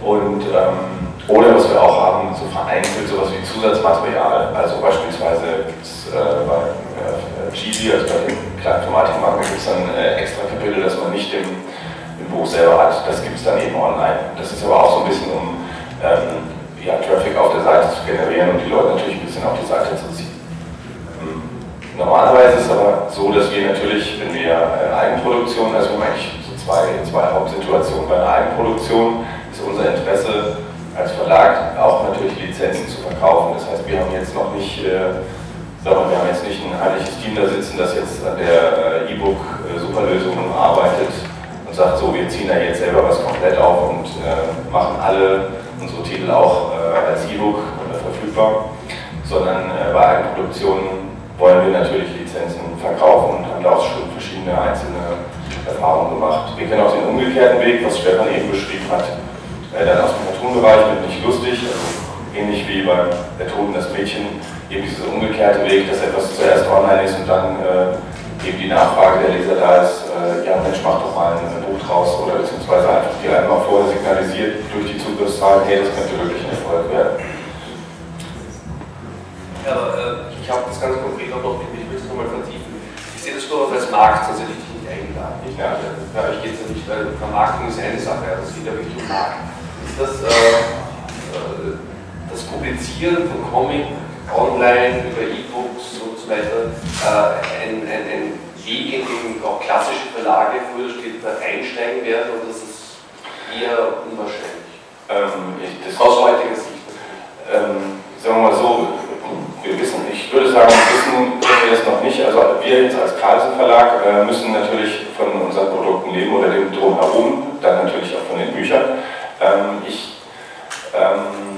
Und ähm, oder was wir auch haben, so vereinzelt sowas wie Zusatzmaterial. Also beispielsweise gibt es äh, bei äh, Cheesy, also bei den kleinen Informatikmarken, gibt es dann äh, extra Kapitel, das man nicht im Buch selber hat. Das gibt es dann eben online. Das ist aber auch so ein bisschen, um ähm, ja, Traffic auf der Seite zu generieren und die Leute natürlich ein bisschen auf die Seite zu ziehen. Ähm, normalerweise ist es aber so, dass wir natürlich, wenn wir äh, Eigenproduktion, also wir haben eigentlich so zwei, zwei Hauptsituationen. Bei einer Eigenproduktion ist unser Interesse als Verlag auch natürlich Lizenzen zu verkaufen. Das heißt, wir haben jetzt noch nicht, äh, sagen wir, wir haben jetzt nicht ein heimliches Team da sitzen, das jetzt an der äh, E-Book-Superlösung äh, arbeitet und sagt, so, wir ziehen da jetzt selber was komplett auf und äh, machen alle unsere Titel auch äh, als E-Book verfügbar, sondern äh, bei Eigenproduktionen wollen wir natürlich Lizenzen verkaufen und haben da auch schon verschiedene einzelne Erfahrungen gemacht. Wir kennen auch den umgekehrten Weg, was Stefan eben beschrieben hat, äh, dann aus dem Cartoon-Bereich wird nicht lustig, also ähnlich wie beim Der Toten das Mädchen, eben dieser umgekehrte Weg, dass etwas zuerst online ist und dann äh, eben die Nachfrage der Leser da ist, äh, ja Mensch, mach doch mal ein Buch draus oder beziehungsweise einfach die einmal vorher signalisiert durch die Zugriffszahlen, hey, das könnte wirklich ein Erfolg werden. Ja, äh, ich habe das ganz konkret auch noch, ich will es nochmal vertiefen. Ich sehe das durchaus als Markt, ich dich nicht eingeladen. Nicht? Ja. Bei euch geht es ja nicht, weil Vermarktung ist eine Sache, das geht ja wirklich um Markt. Das, äh, äh, das Publizieren von Comic online über E-Books und so weiter äh, ein, ein, ein Weg, in dem auch klassische Verlage früher später einsteigen werden und das ist eher unwahrscheinlich. Ähm, ich, das Aus heutiger Sicht. Ähm, sagen wir mal so, wir wissen, ich würde sagen, wissen wir das noch nicht. Also wir jetzt als Carlsen Verlag äh, müssen natürlich von unseren Produkten leben oder dem drumherum, dann natürlich auch von den Büchern. Ähm, ich ähm,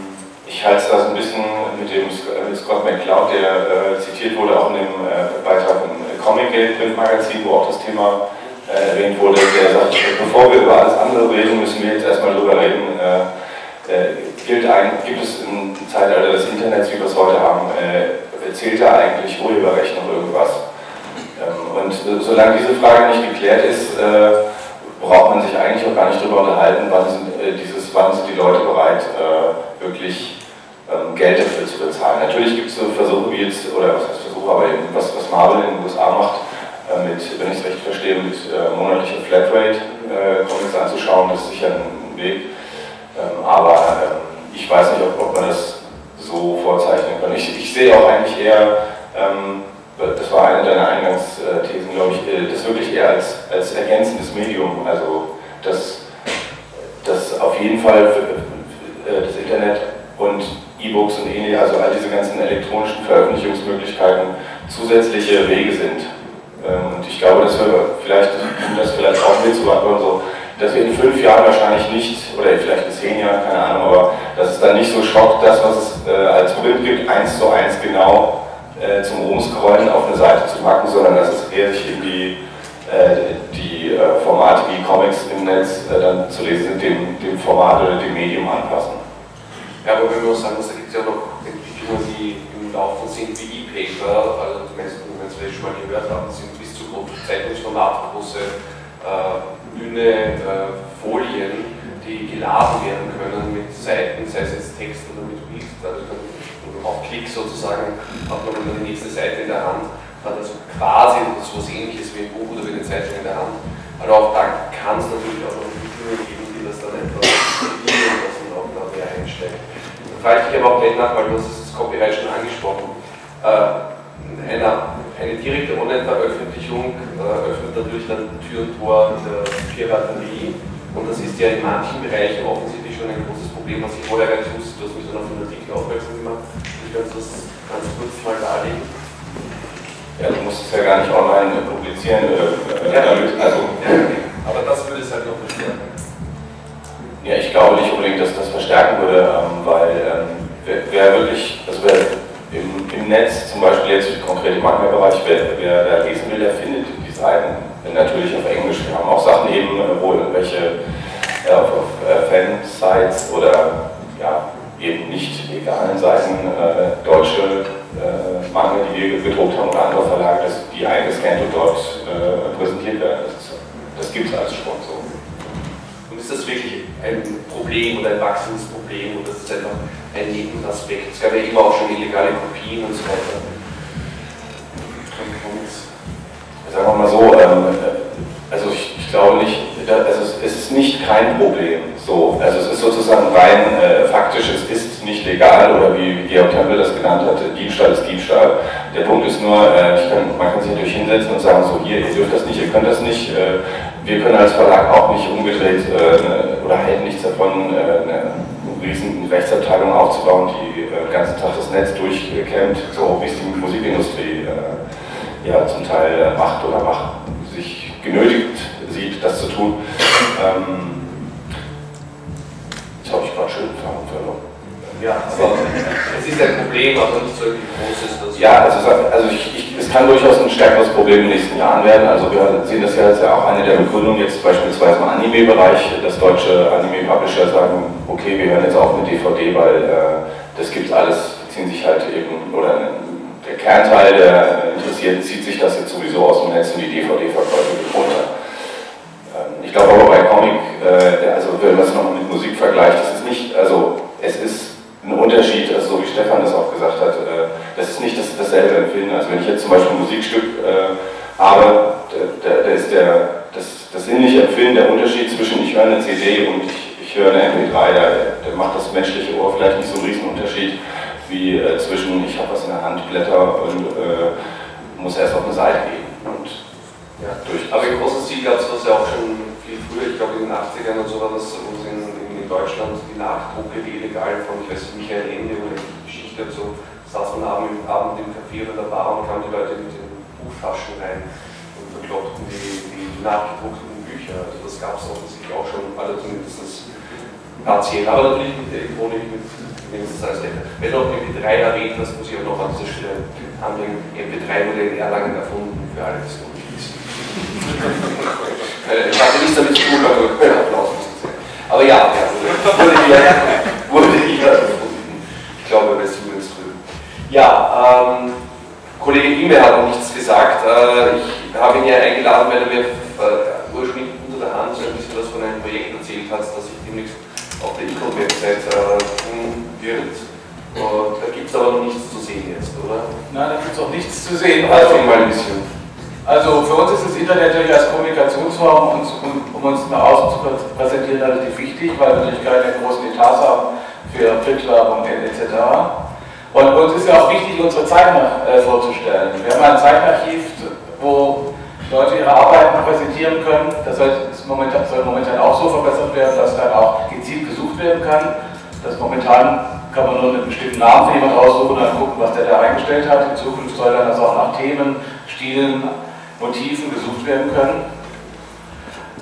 ich halte das ein bisschen mit dem mit Scott McCloud, der äh, zitiert wurde auch in dem äh, Beitrag im Comic Print Magazin, wo auch das Thema äh, erwähnt wurde, der sagt, bevor wir über alles andere reden, müssen wir jetzt erstmal drüber reden. Äh, äh, gilt ein, gibt es im Zeitalter des Internets, wie wir es heute haben, äh, zählt da eigentlich Urheberrecht noch irgendwas? Ähm, und solange diese Frage nicht geklärt ist, braucht man sich eigentlich auch gar nicht darüber unterhalten, wann sind, dieses, wann sind die Leute bereit, wirklich ähm, Geld dafür zu bezahlen. Natürlich gibt es so Versuche wie jetzt, oder was heißt Versuche, aber eben was, was Marvel in den USA macht, äh, mit, wenn ich es richtig verstehe, mit äh, monatlicher Flatrate äh, Comics anzuschauen, das ist sicher ein Weg. Ähm, aber ähm, ich weiß nicht, ob, ob, man das so vorzeichnen kann. Ich, ich sehe auch eigentlich eher, ähm, das war eine deiner Eingangsthesen, glaube ich, äh, das wirklich eher als, als ergänzendes Medium. Also, dass, auf jeden Fall äh, das Internet und E-Books und ähnliche, also all diese ganzen elektronischen Veröffentlichungsmöglichkeiten zusätzliche Wege sind. Ähm, und ich glaube, dass wir vielleicht, um das vielleicht auch mit zu beantworten, so, dass wir in fünf Jahren wahrscheinlich nicht, oder vielleicht in zehn Jahren, keine Ahnung, aber dass es dann nicht so schockt, das, was es äh, als Print gibt, eins zu eins genau äh, zum Rumscrollen auf eine Seite zu packen, sondern dass es eher sich in die, die äh, Formate wie Comics im Netz äh, dann zu lesen sind, dem, dem Format oder dem Medium anpassen. Ja, aber wenn wir auch sagen, da gibt es ja noch Entwicklungen, die im Laufen sind wie E-Paper, also die wenn Sie das schon mal gehört haben, sind bis zu Zeitungsformat große äh, dünne äh, Folien, die geladen werden können mit Seiten, sei es jetzt Text oder mit Bild. Also auf Klick sozusagen hat man dann die nächste Seite in der Hand, hat also quasi so ähnliches wie ein Buch oder wie eine Zeitung in der Hand. Aber auch da kann es natürlich auch noch Entwicklungen geben, die das dann etwas lassen und auch da mehr einsteigen frage ich dich aber auch gleich nach, weil du hast das Copyright schon angesprochen. Äh, eine, eine direkte Online-Veröffentlichung äh, öffnet natürlich dann Tür und Tor der Piraterie und das ist ja in manchen Bereichen offensichtlich schon ein großes Problem, was ich vorher gar nicht wusste. Du hast mich dann auf den Artikel aufmerksam gemacht. Ich kann das ganz kurz mal darlegen. Ja, du musst es ja gar nicht online publizieren. Äh, ja, also, ja, aber das würde es halt noch bestärken. Ja, ich glaube nicht unbedingt, dass das verstärken würde, ähm, weil ähm, wer, wer, wirklich, also wer im, im, Netz zum Beispiel jetzt im konkreten Manga-Bereich, wer, wer da lesen will, der findet die Seiten natürlich auf Englisch. Wir haben auch Sachen eben, wo irgendwelche äh, auf, auf äh, Fan-Sites oder legalen Seiten äh, deutsche äh, Manga, die wir gedruckt haben oder andere Verlage, dass die eingescannt und dort äh, präsentiert werden. Das, das gibt es als Sponsor. Und ist das wirklich ein Problem oder ein wachsendes Problem oder ist es einfach ein Nebenaspekt? Es gab ja immer auch schon illegale Kopien und so weiter. Sagen wir mal so, ähm, also ich, ich, glaube nicht, also es, ist nicht kein Problem. So, also es ist sozusagen rein äh, faktisch, es ist nicht legal oder wie Georg Tempel das genannt hat, Diebstahl ist Diebstahl. Der Punkt ist nur, äh, kann, man kann sich natürlich hinsetzen und sagen, so hier, ihr dürft das nicht, ihr könnt das nicht. Äh, wir können als Verlag auch nicht umgedreht äh, oder halten nichts davon, äh, eine riesen Rechtsabteilung aufzubauen, die äh, den ganzen Tag das Netz durchkämmt, so wie es die Musikindustrie ja zum Teil macht oder macht, sich genötigt sieht, das zu tun. Ähm, jetzt habe ich gerade schön Faden verloren. Ja, aber es ist ein Problem, aber nicht so groß ist das. Ja, also, also ich, ich, es kann durchaus ein stärkeres Problem in den nächsten Jahren werden. Also wir sehen das ja als ja auch eine der Begründungen jetzt beispielsweise im Anime-Bereich, dass deutsche Anime-Publisher sagen, okay, wir hören jetzt auch mit DVD, weil äh, das gibt alles, ziehen sich halt eben, oder der Kernteil der Interessierten zieht sich das jetzt sowieso aus dem Netz und die DVD-Verkäufe runter. Ich glaube aber bei Comic, äh, also wenn man es nochmal mit Musik vergleicht, das ist nicht, also es ist ein Unterschied, also so wie Stefan das auch gesagt hat, äh, das ist nicht das, dasselbe Empfinden. Also wenn ich jetzt zum Beispiel ein Musikstück äh, habe, da, da ist der, das, das sinnliche Empfinden, der Unterschied zwischen ich höre eine CD und ich, ich höre eine MP3, da, da macht das menschliche Ohr vielleicht nicht so einen riesen Unterschied wie äh, zwischen ich habe was in der Hand, Blätter und äh, muss erst auf eine Seite gehen. Und, ja, durch Aber im großen Stil gab es ja auch schon früher, ich glaube in den 80ern und so war das, wo es in Deutschland die Nachdrucke, illegal von, ich weiß Michael Ende oder die Geschichte so, saß man abend, abend im Café oder der Bar und kamen die Leute mit den Buchtaschen rein und verkloppten die, die nachgedruckten Bücher. Also das gab es offensichtlich auch schon, alle zumindest partiell, aber natürlich mit der Elektronik, mit mindestens als. Wenn du auch MP3 erwähnt hast, muss ich auch noch an dieser Stelle handeln. MP3 wurde in Erlangen erfunden, für alle, die es nicht wissen. [LAUGHS] Ich hatte nichts damit zu tun, aber Applaus aber ja, ja wurde hier, [LAUGHS] wurde hier gefunden. Ich glaube, bei Students drüben. Ja, ähm, Kollege Ime hat noch nichts gesagt. Äh, ich habe ihn ja eingeladen, weil er mir äh, ursprünglich unter der Hand so ein bisschen was von einem Projekt erzählt hat, das ich demnächst auf der Ecom-Website äh, tun wird. Und da gibt es aber noch nichts zu sehen jetzt, oder? Nein, da gibt es auch nichts zu sehen. Also, mal ein bisschen. Also für uns ist das Internet natürlich als Kommunikationsform, um, uns nach außen zu präsentieren, relativ wichtig, weil wir natürlich keine großen Etats haben für Printwerbung etc. Und uns ist ja auch wichtig, unsere Zeichen äh, vorzustellen. Wir haben ein Zeichenarchiv, wo Leute ihre Arbeiten präsentieren können. Das soll, momentan, auch so verbessert werden, dass dann auch gezielt gesucht werden kann. Das momentan kann man nur einen bestimmten Namen für jemanden raussuchen und dann gucken, was der da eingestellt hat. In Zukunft soll dann das auch nach Themen, Stilen, Motiven gesucht werden können.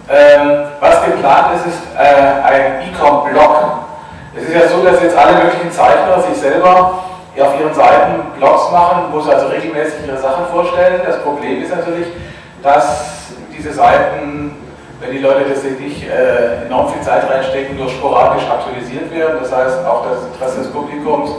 Ähm, was geplant ist, ist äh, ein E-Com-Blog. Es ist ja so, dass jetzt alle möglichen Zeichner sich selber auf ihren Seiten Blogs machen, wo sie also regelmäßig ihre Sachen vorstellen. Das Problem ist natürlich, dass diese Seiten, wenn die Leute das nicht äh, enorm viel Zeit reinstecken, nur sporadisch aktualisiert werden. Das heißt, auch das Interesse des Publikums,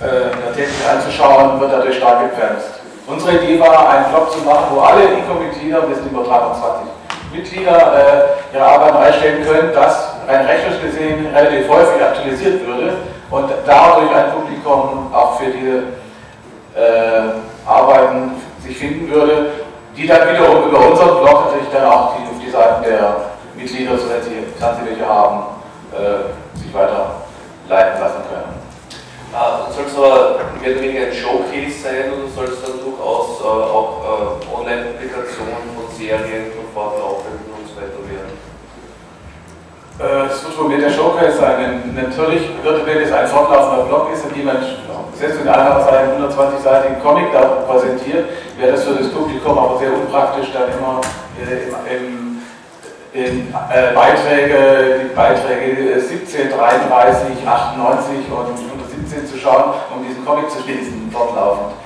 äh, täglich anzuschauen, wird dadurch stark gebremst. Unsere Idee war, einen Blog zu machen, wo alle ICO-Mitglieder, wir sind übertragen 20 Mitglieder, äh, ihre Arbeit einstellen können, dass rein rechtlich gesehen relativ häufig aktualisiert würde und dadurch ein Publikum auch für diese äh, Arbeiten sich finden würde, die dann wiederum über unseren Blog natürlich dann auch die, auf die Seiten der Mitglieder, soweit sie, sie welche haben, äh, sich weiterleiten lassen können. Ah, soll es aber mehr oder weniger ein Showcase sein oder soll es dann durchaus äh, auch äh, Online-Publikationen von Serien, von fortlaufenden und so weiter werden? Äh, es wird wohl mehr der Showcase sein. Natürlich wird, wenn es ein fortlaufender Blog ist, in dem man selbst mit einer Seite 120-seitigen Comic da präsentiert, wäre das für das Publikum aber sehr unpraktisch, dann immer im, in äh, Beiträge, die Beiträge 17, 33, 98 und 117 zu schauen, um diesen Comic zu lesen, fortlaufend.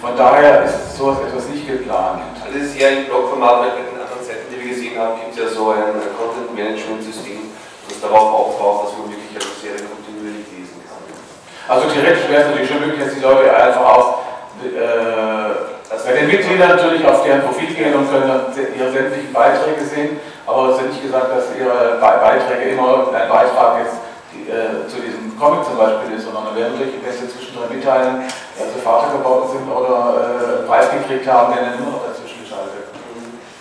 Von daher ist sowas etwas nicht geplant. Also es ist eher ein Blogformat, weil bei den anderen Seiten, die wir gesehen haben, gibt es ja so ein Content-Management-System, das darauf aufbaut, dass man wirklich eine Serie kontinuierlich lesen kann. Also theoretisch wäre es natürlich schon möglich, dass die Leute einfach auf äh, bei den Mitgliedern natürlich auf deren Profil gehen und können dann ihre sämtlichen Beiträge sehen, aber es ist nicht gesagt, dass ihre Beiträge immer ein Beitrag jetzt äh, zu diesem Comic zum Beispiel ist, sondern da werden wenn sie zwischendrin mitteilen, dass sie Vater geworden sind oder äh, Preis gekriegt haben, werden dann immer noch dazwischen geschaltet.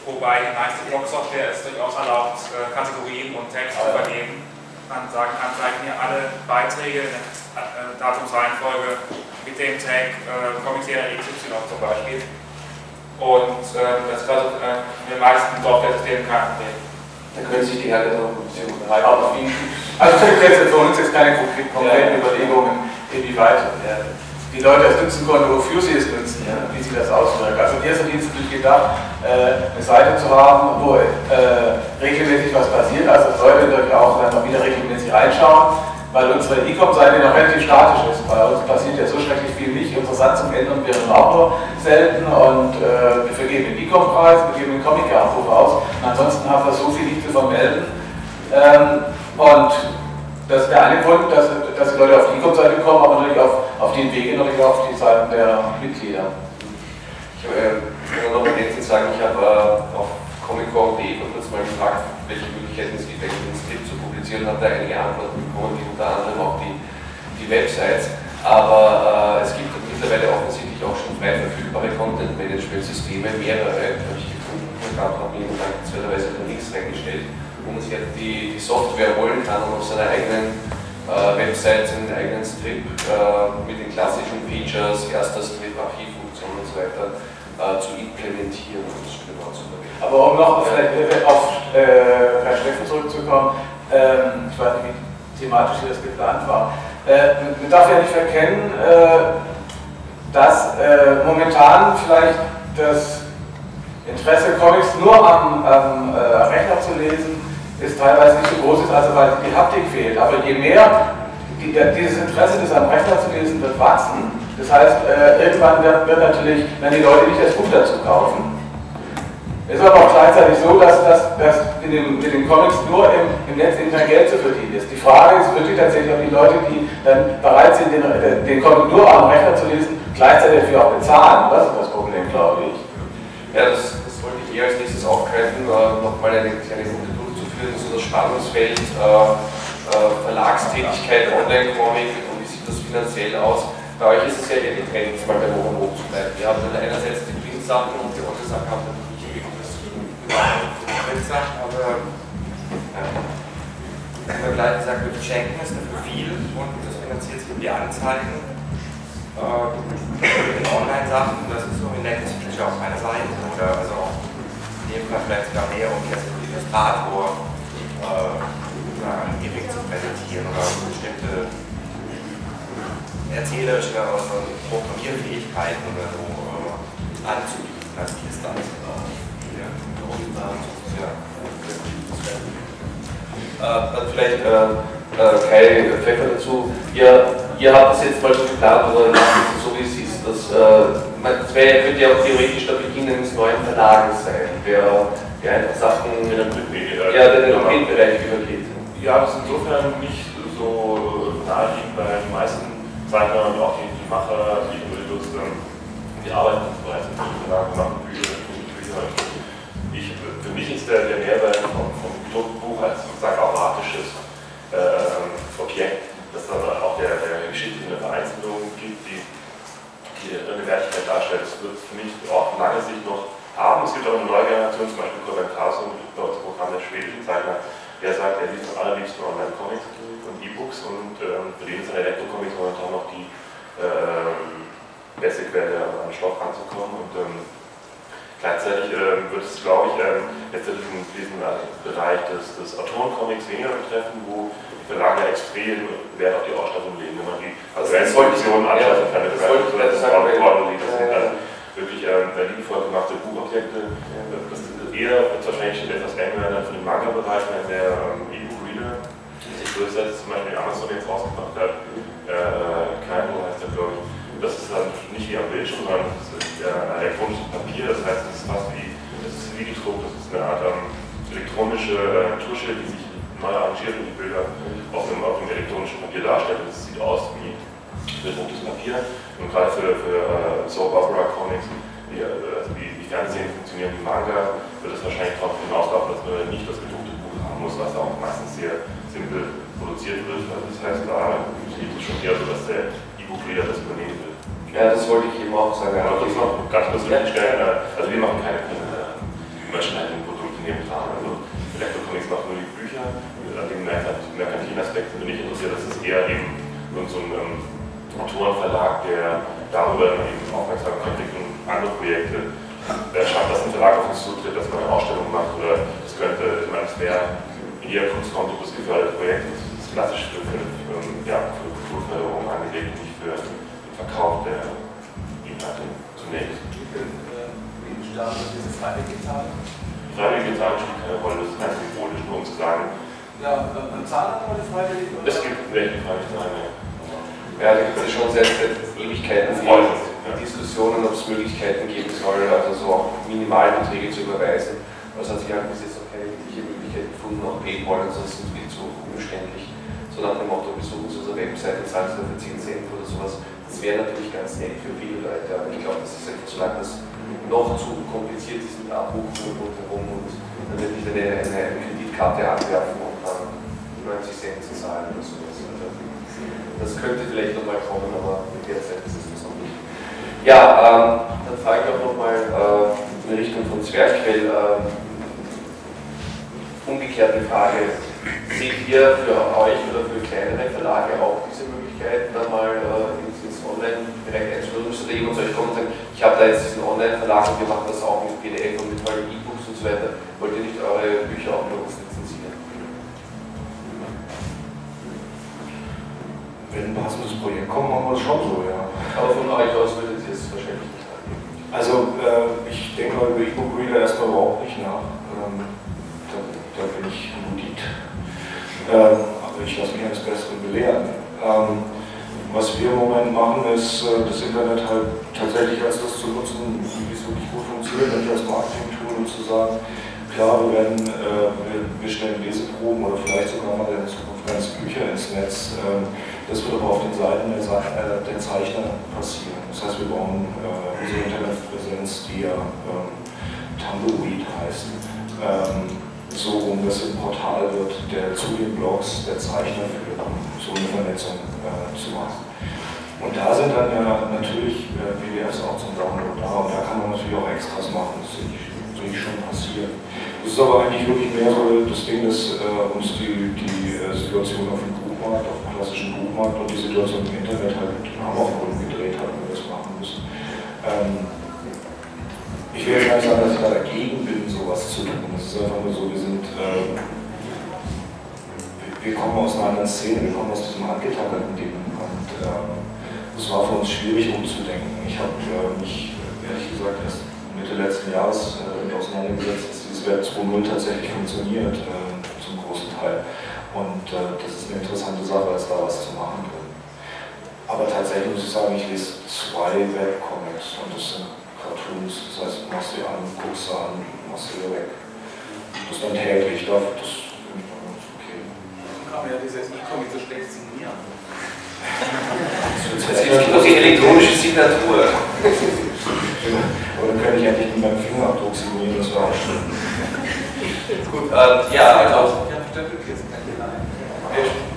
Wobei die meiste Blog-Software es durchaus erlaubt, äh, Kategorien und Text zu übernehmen. Man sagen kann, zeigt mir alle Beiträge, äh, Datumsreihenfolge mit dem Tag äh, Comic-Serie XY zum Beispiel. Und äh, das ist also äh, in den meisten Software-Systemen kein Problem. Da können sich die Herren noch ein bisschen unterhalten. Also jetzt für uns jetzt keine konkreten Überlegungen, inwieweit die Leute es nutzen konnten, wofür sie es nutzen, ja, wie sie das auswirkt. Also ist der Dienst natürlich gedacht, äh, eine Seite zu haben, wo äh, regelmäßig was passiert, also Leute natürlich auch dann wieder regelmäßig reinschauen, weil unsere E-Com-Seite noch relativ statisch ist. Bei uns passiert ja so schrecklich viel nicht. Unsere Satzung ändern wir auch nur selten und äh, wir vergeben den E-Com-Preis, wir geben den Comic-Abruf aus. Und ansonsten haben wir so viel nicht zu vermelden. Ähm, und das ist der eine Grund, dass, dass die Leute auf die E-Com-Seite kommen, aber natürlich auf, auf den Wege natürlich auf die Seiten der Mitglieder. Ich äh, noch ergänzend sagen, ich habe äh, auf comic.de vor kurzem mal gefragt, welche Möglichkeiten es gibt, einen Skript zu publizieren, habe da einige Antworten bekommen, wie unter anderem auch die, die Websites. Aber äh, es gibt mittlerweile offensichtlich auch schon frei verfügbare Content-Management-Systeme, mehrere, habe ich gefunden. Hat mir jemand dankenswerterweise den Links reingestellt wo man sich halt die, die Software holen kann, um auf seiner eigenen äh, Website seinen eigenen Strip äh, mit den klassischen Features, erster Strip, Archivfunktion und so weiter äh, zu implementieren und zu verwenden. Aber um noch vielleicht auf äh, Herr Steffen zurückzukommen, ähm, ich weiß nicht, wie thematisch das geplant war. Äh, man darf ja nicht verkennen, äh, dass äh, momentan vielleicht das Interesse Comics nur am, am äh, Rechner zu lesen ist teilweise nicht so groß ist, also weil die Haptik fehlt. Aber je mehr die, dieses Interesse, das am Rechner zu lesen, wird wachsen. Das heißt, äh, irgendwann wird, wird, natürlich, wenn die Leute nicht das Buch dazu kaufen. Es ist aber auch gleichzeitig so, dass, dass, dass in den, mit den Comics nur im, im Netz Internet Geld zu verdienen ist. Die Frage ist wirklich tatsächlich, ob die Leute, die dann bereit sind, den, den Comic nur am Rechner zu lesen, gleichzeitig dafür auch bezahlen. Das ist das Problem, glaube ich. Ja, das, das wollte ich hier als nächstes aufgreifen, äh, nochmal eine kleine Runde durchzuführen, so das Spannungsfeld äh, äh, Verlagstätigkeit, Online-Comic und wie sieht das finanziell aus. Bei euch ist es ja eher getrennt, mal bei Hoch und Hoch zu bleiben. Ihr habt dann einerseits die Print-Sachen und die Online-Sachen haben dann nicht die Print-Sachen, aber ja. Im Vergleich gesagt, wir schenken es dafür viel und das finanziert sich über die Anzeigen. Äh, Online-Sachen, das ist so wie Netflix auf meiner Seite oder also auch in dem Fall vielleicht sogar mehr um jetzt Illustrator äh, ein Gimmick zu präsentieren oder bestimmte erzählerische oder Programmierfähigkeiten oder so äh, anzubieten als Distanz. Ja. Ja. Äh, dann vielleicht äh, äh, Kai Pfeffer dazu. Ihr, ihr habt das jetzt mal so geplant oder so wie es ist. Das, äh, das wär, könnte ja auch theoretisch der Beginn eines neuen Verlages sein, der ja, einfach Sachen mit einem Printmedien. Ja, der den Printbereich übergeht. Ja, das ist insofern nicht so naheliegend, weil die meisten Zeichner und auch die, die Macher, die Individuals, die arbeiten bereits mit Verlagen, machen Bücher, Bücher. Ich, für mich ist der, der Mehrwert vom, vom Druckbuch als sozusagen automatisches äh, Objekt, das dann auch der, der Geschichte eine Vereinzelung gibt, die, die eine Wertigkeit darstellt. Das wird für mich auch lange Sicht noch haben. Es gibt auch eine neue Generation, zum Beispiel Corbett Carlson, bei uns im Programm der schwedischen Zeichner, der sagt, er liest am allerliebsten Online-Comics und E-Books und ähm, für den ist ein Elektro-Comics momentan noch die ähm, beste Quelle, an Stoff ranzukommen. Und ähm, gleichzeitig ähm, wird es, glaube ich, ähm, letztendlich in diesem Bereich des, des Autoren-Comics weniger betreffen, wo die Verlage extrem Wert auf die Ausstattung legen, wenn man die also Produktion anschauen kann, mit dem das sind wirklich ähm, liebevoll gemachte Buchobjekte. Das sind eher wahrscheinlich etwas enger für den Manga-Bereich, wenn der ähm, E-Book-Reader sich durchsetzt, zum Beispiel Amazon jetzt rausgebracht hat. Äh, Kairo heißt der, glaube ich. Das ist dann nicht wie am Bildschirm, sondern das ist ein elektronisches Papier, das heißt, es ist fast wie, das ist wie gedruckt, das ist eine Art ähm, elektronische äh, Tusche, die sich neu arrangiert und die Bilder auf dem, auf dem elektronischen Papier darstellt. Das sieht aus wie bedrucktes Papier. Und gerade für, für uh, Soap Opera Comics, die, also wie, wie Fernsehen funktionieren, wie Manga, wird es wahrscheinlich darauf hinauslaufen, dass man nicht das gedruckte Buch haben muss, was auch meistens sehr simpel produziert wird. Also das heißt, da sieht es schon eher so, dass der E-Book-Reader das übernehmen will. Ja, das wollte ich eben auch sagen. Ja, das noch ganz persönlich stellen. Also wir machen keine äh, Merchandising-Produkte neben dran. Also Electrocomics macht nur die Bücher, an dem merkantilen Aspekt bin ich interessiert. Das ist eher eben so ein ähm, Autorenverlag, der darüber eben Aufmerksamkeit kriegt und andere Projekte äh, schafft, dass ein Verlag auf uns zutritt, dass man eine Ausstellung macht oder das könnte, ich meine, es wäre eher Kunstkontobus geförderte Projekt, das ist klassisch für, für, für, ja, für Kulturförderung angelegt, nicht für den Verkauf der Inhalte zunächst. Wie startet diese freiwillige Zahlung? Freiwillige Zahlung spielt keine Rolle, das ist ganz symbolisch, nur um zu sagen. Ja, man zahlt aber die freiwillige? Es gibt welche freiwillige Zahlung, ja. Ja, da gibt es ja schon seit, seit Ewigkeiten die Diskussionen, ob es Möglichkeiten geben soll, also so auch Minimalbeträge zu überweisen. Aber es hat sich halt bis jetzt noch keine wirkliche Möglichkeit gefunden, auch Paypal, also das ist viel zu umständlich. So nach dem Motto, besuchen Sie unsere Webseite, zahlen Sie dafür 10 Cent oder sowas. Das wäre natürlich ganz nett für viele Leute, aber ich glaube, das ist einfach, solange das noch zu kompliziert ist mit Abbuchen und rundherum und dann wird nicht eine, eine, Kreditkarte abwerfen und dann 90 Cent zu zahlen oder sowas. Das könnte vielleicht nochmal kommen, aber derzeit ist es noch nicht. Ja, ähm, dann frage ich auch nochmal äh, in Richtung von Zwerchfell äh, umgekehrte Frage. Seht ihr für euch oder für kleinere Verlage auch diese Möglichkeit, da mal äh, ins, Online-Bereich einzusteigen? Müsst ihr jemand euch kommen und sagen, ich habe da jetzt diesen Online-Verlag und wir machen das auch mit PDF und mit tollen E-Books und so weiter. Wollt ihr nicht eure Bücher auch bei Wenn ein passendes Projekt kommt, machen wir das schon so, ja. Aber von euch aus würdet ihr es wahrscheinlich nicht angeben. Also äh, ich denke mal über E-Book Reader erstmal überhaupt nicht nach. Ähm, da, da, bin ich Ludit. Ähm, aber ich lasse mich eines Besseren belehren. Ähm, was wir im Moment machen, ist äh, das Internet halt tatsächlich als das zu nutzen, wie es wirklich gut funktioniert, nicht als Marketing-Tool und zu sagen, klar, wir werden, äh, wir, wir, stellen Leseproben oder vielleicht sogar mal in Zukunft ganze Bücher ins Netz. Ähm, das wird aber auf den Seiten der, äh, der Zeichner passieren. Das heißt, wir bauen äh, unsere Internetpräsenz, die ja ähm, Tumbleweed heißt, ähm, so um, dass ein Portal wird, der zu den Blogs der Zeichner führt, um so eine Vernetzung äh, zu machen. Und da sind dann ja natürlich äh, PDFs auch zum Download da und da kann man natürlich auch Extras machen, das sehe ich, sehe ich schon passieren. Das ist aber eigentlich wirklich mehr so das Ding, dass äh, uns die, die äh, Situation auf dem Buchmarkt, auf dem klassischen Buchmarkt und die Situation im Internet halt haben auf den Grund gedreht hat, wenn wir das machen müssen. Ähm, ich will jetzt gar nicht sagen, dass ich da dagegen bin, sowas zu tun. Es ist einfach nur so, wir sind, äh, wir kommen aus einer anderen Szene, wir kommen aus diesem handgetackerten Ding und ähm, es war für uns schwierig umzudenken. Ich habe äh, mich ehrlich gesagt erst Mitte letzten Jahres äh, auseinandergesetzt, dass dieses Web 2.0 tatsächlich funktioniert, äh, zum großen Teil. Und äh, das ist eine interessante Sache, als da was zu machen drin. Aber tatsächlich muss ich sagen, ich lese zwei Webcomics und das sind Cartoons. Das heißt, du machst sie an, guckst sie an, machst sie wieder weg. Das dann täglich, das finde ich okay. Kann man ja dieses E-Comic so schlecht signieren. Das ist nur die elektronische Signatur. [LAUGHS] Dann könnte ich endlich mit meinem Fingerabdruck signieren, das war auch schön. [LAUGHS] Gut, äh, ja, also. Wir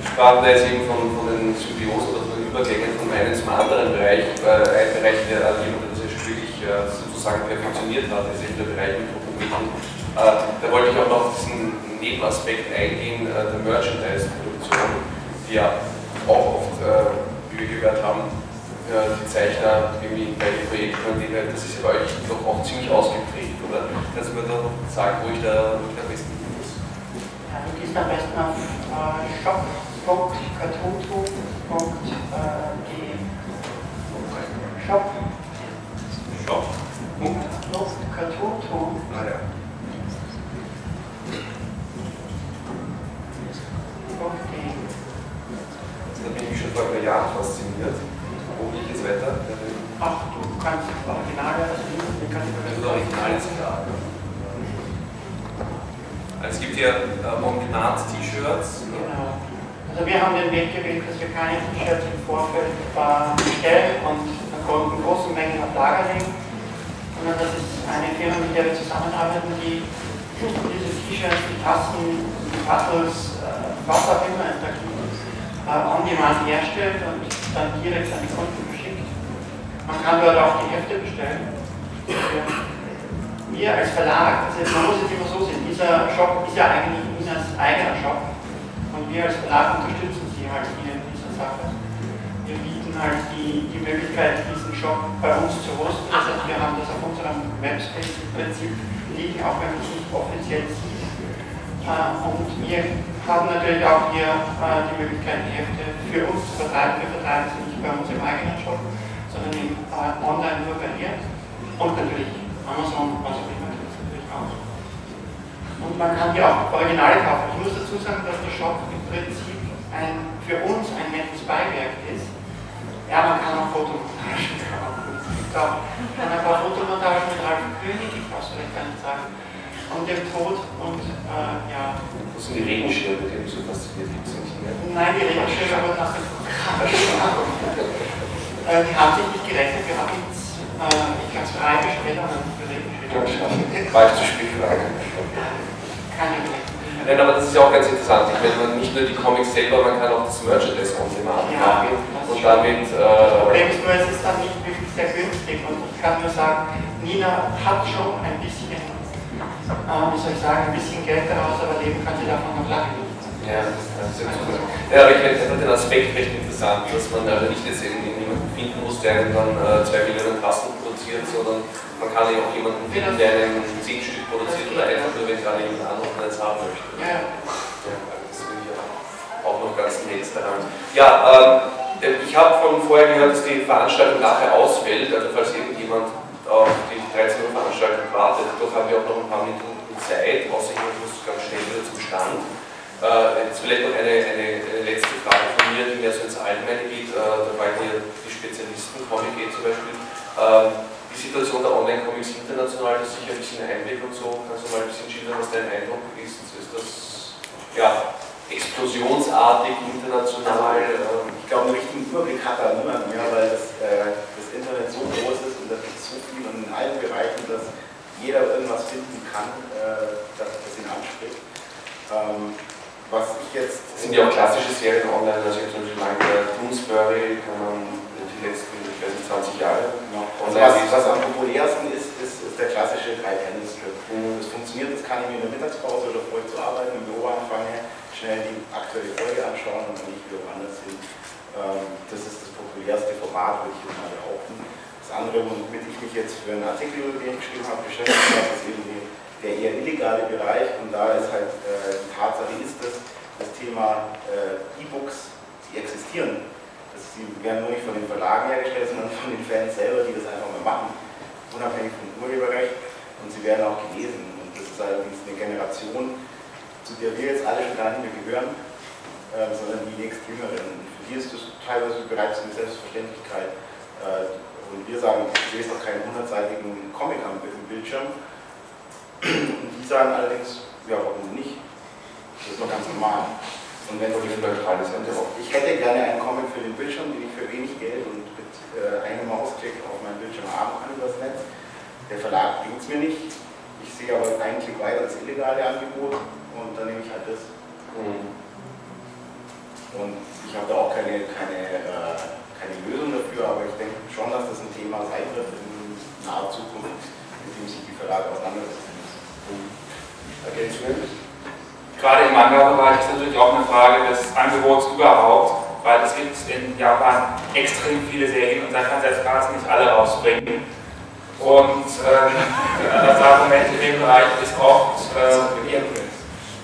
sprachen da jetzt eben von, von den Symbiosen oder von den Übergängen von einem zum anderen Bereich. Äh, ein Bereich, der also jemand, ja wirklich äh, sozusagen perfektioniert hat, ist eben der Bereich mit Fotografen. Äh, da wollte ich auch noch auf diesen Nebenaspekt eingehen, äh, der Merchandise-Produktion, die ja auch oft, äh, wie wir gehört haben, Zeichner irgendwie bei den Projekten, die, das ist ja bei euch doch auch ziemlich ausgeprägt, oder? Kannst du mir da noch sagen, wo ich da, wo ich da am besten hin muss? Ja, du gehst am besten auf äh, shop.cartoontool.de Shop. Shop. Cartoontool. Ah ja. Da bin ich schon vor ein paar Jahren fasziniert. Wo gehe ich jetzt weiter? Ach, du kannst Originale, also die Kategorie. Das Original ist klar. Also es gibt ja äh, On-Demand-T-Shirts. Genau. Also wir haben den Weg gewählt, dass wir keine T-Shirts im Vorfeld bestellen und in großen Mengen auf Lager legen, sondern das ist eine Firma, mit der wir zusammenarbeiten, die diese T-Shirts, die Tassen, die Paddles, äh, was auch immer gibt, äh, herstellt und dann direkt an die Kunden verschickt. Man kann dort auch die Hefte bestellen. Wir als Verlag, also man muss es immer so sehen, dieser Shop ist ja eigentlich Inas eigener Shop und wir als Verlag unterstützen sie halt in dieser Sache. Wir bieten halt die, die Möglichkeit, diesen Shop bei uns zu hosten. Das heißt, wir haben das auf unserem Webspace im Prinzip liegen, auch wenn es nicht offiziell sieht. Äh, und wir haben natürlich auch hier äh, die Möglichkeit, die Hefte für uns zu vertreiben. Wir vertreiben sie nicht bei uns im eigenen Shop, sondern im, äh, online nur bei ihr. Und natürlich Amazon, was auch immer, natürlich auch. Und man kann hier auch Originale kaufen. Ich muss dazu sagen, dass der Shop im Prinzip ein, für uns ein nettes Beiwerk ist. Ja, man kann auch Fotomontagen [LAUGHS] kaufen. Es auch ein paar Fotomontagen mit Ralf König, ich weiß vielleicht gar nicht sagen, und dem Tod und äh, ja. Wo sind die Regenschirme, die du so fasziniert gibt es nicht mehr? Nein, die Regenschirme wurden nach dem Programm [LAUGHS] äh, Die haben sich nicht gerechnet, wir haben jetzt, äh, ich glaube, drei Bestellungen für Regenschirme. War ich zu spät für Keine Nein, aber das ist ja auch ganz interessant. Ich meine, nicht nur die Comics selber, man kann auch das Merchandise on demand ja, machen und damit. Äh, Problem ist nur, es ist dann nicht wirklich sehr günstig und ich kann nur sagen, Nina hat schon ein bisschen, äh, wie soll ich sagen, ein bisschen Geld daraus, aber leben kann sie davon noch lange nicht. Ja, das, ist ja cool. Ja, aber ich finde den Aspekt recht interessant, dass man also nicht jetzt irgendwie jemanden finden muss, der irgendwann äh, zwei Millionen Tasten produziert, sondern man kann ja auch jemanden finden, der einen zehn Stück produziert oder einfach nur, wenn gerade jemand anderes eins haben möchte. Ja. ja das finde ich auch noch ganz nett daran. Ja, ähm, ich habe von vorher gehört, dass die Veranstaltung nachher ausfällt, also falls irgendjemand auf die 13 Uhr Veranstaltung wartet, doch haben wir auch noch ein paar Minuten Zeit, außer jemand muss ganz schnell wieder zum Stand. Äh, jetzt vielleicht noch eine, eine, eine, letzte Frage von mir, die mehr so ins Allgemeine geht, äh, dabei hier die Spezialisten, Comic geht zum Beispiel. Äh, die Situation der Online-Comics international ist sicher ein bisschen Einblick und so. Kannst du mal ein bisschen schildern, was dein Eindruck ist? Ist das ja, explosionsartig international? Ähm, ich glaube, einen richtigen Überblick hat da niemand mehr, weil das, äh, das Internet so groß ist so viel und in allen Bereichen, dass jeder irgendwas finden kann, äh, das, das ihn anspricht. Ähm, was ich jetzt. Das sind ja auch klassische Serien online, also ich zum Beispiel meine Bloomsbury kann man die letzten, ich weiß nicht, 20 Jahre. Genau. Also was, was am populärsten ist, ist, ist der klassische Drei-Panel-Strip. Mhm. Das funktioniert, das kann ich mir in der Mittagspause oder bevor ich zu arbeiten im Büro anfange, schnell die aktuelle Folge anschauen und dann ich wieder woanders hin. Ähm, das ist das populärste Format, würde ich jetzt mal behaupten. Das andere, womit ich mich jetzt für einen Artikel, den ich geschrieben habe, beschäftigt habe, ist eben der eher illegale Bereich und da ist halt äh, die Tatsache ist das, das Thema äh, E-Books, die existieren. Das, die werden nur nicht von den Verlagen hergestellt, sondern von den Fans selber, die das einfach mal machen, unabhängig vom Urheberrecht und sie werden auch gelesen. Und das ist allerdings eine Generation, zu der wir jetzt alle schon gar nicht mehr gehören, äh, sondern die nächst Jüngeren. Für die ist das teilweise bereits eine Selbstverständlichkeit. Äh, und wir sagen, ich lese doch keinen hundertseitigen Comic am Bildschirm, und die sagen allerdings, ja, warum nicht? Das ist doch ganz normal. Und wenn Sie neutrales Ich hätte gerne einen Comic für den Bildschirm, den ich für wenig Geld und mit äh, einem Mausklick auf meinen Bildschirm haben kann übers Netz. Der Verlag bringt es mir nicht. Ich sehe aber einen Klick weiter das illegale Angebot und dann nehme ich halt das. Mhm. Und ich habe da auch keine, keine, äh, keine Lösung dafür, aber ich denke schon, dass das ein Thema sein wird in naher Zukunft, mit dem sich die Verlage auseinandersetzen. Ergänzungen? Gerade im Manga-Bereich ist natürlich auch eine Frage des Angebots überhaupt, weil es gibt in Japan extrem viele Serien und da kann selbst gerade nicht alle rausbringen. Und äh, das Argument in dem Bereich ist oft, äh,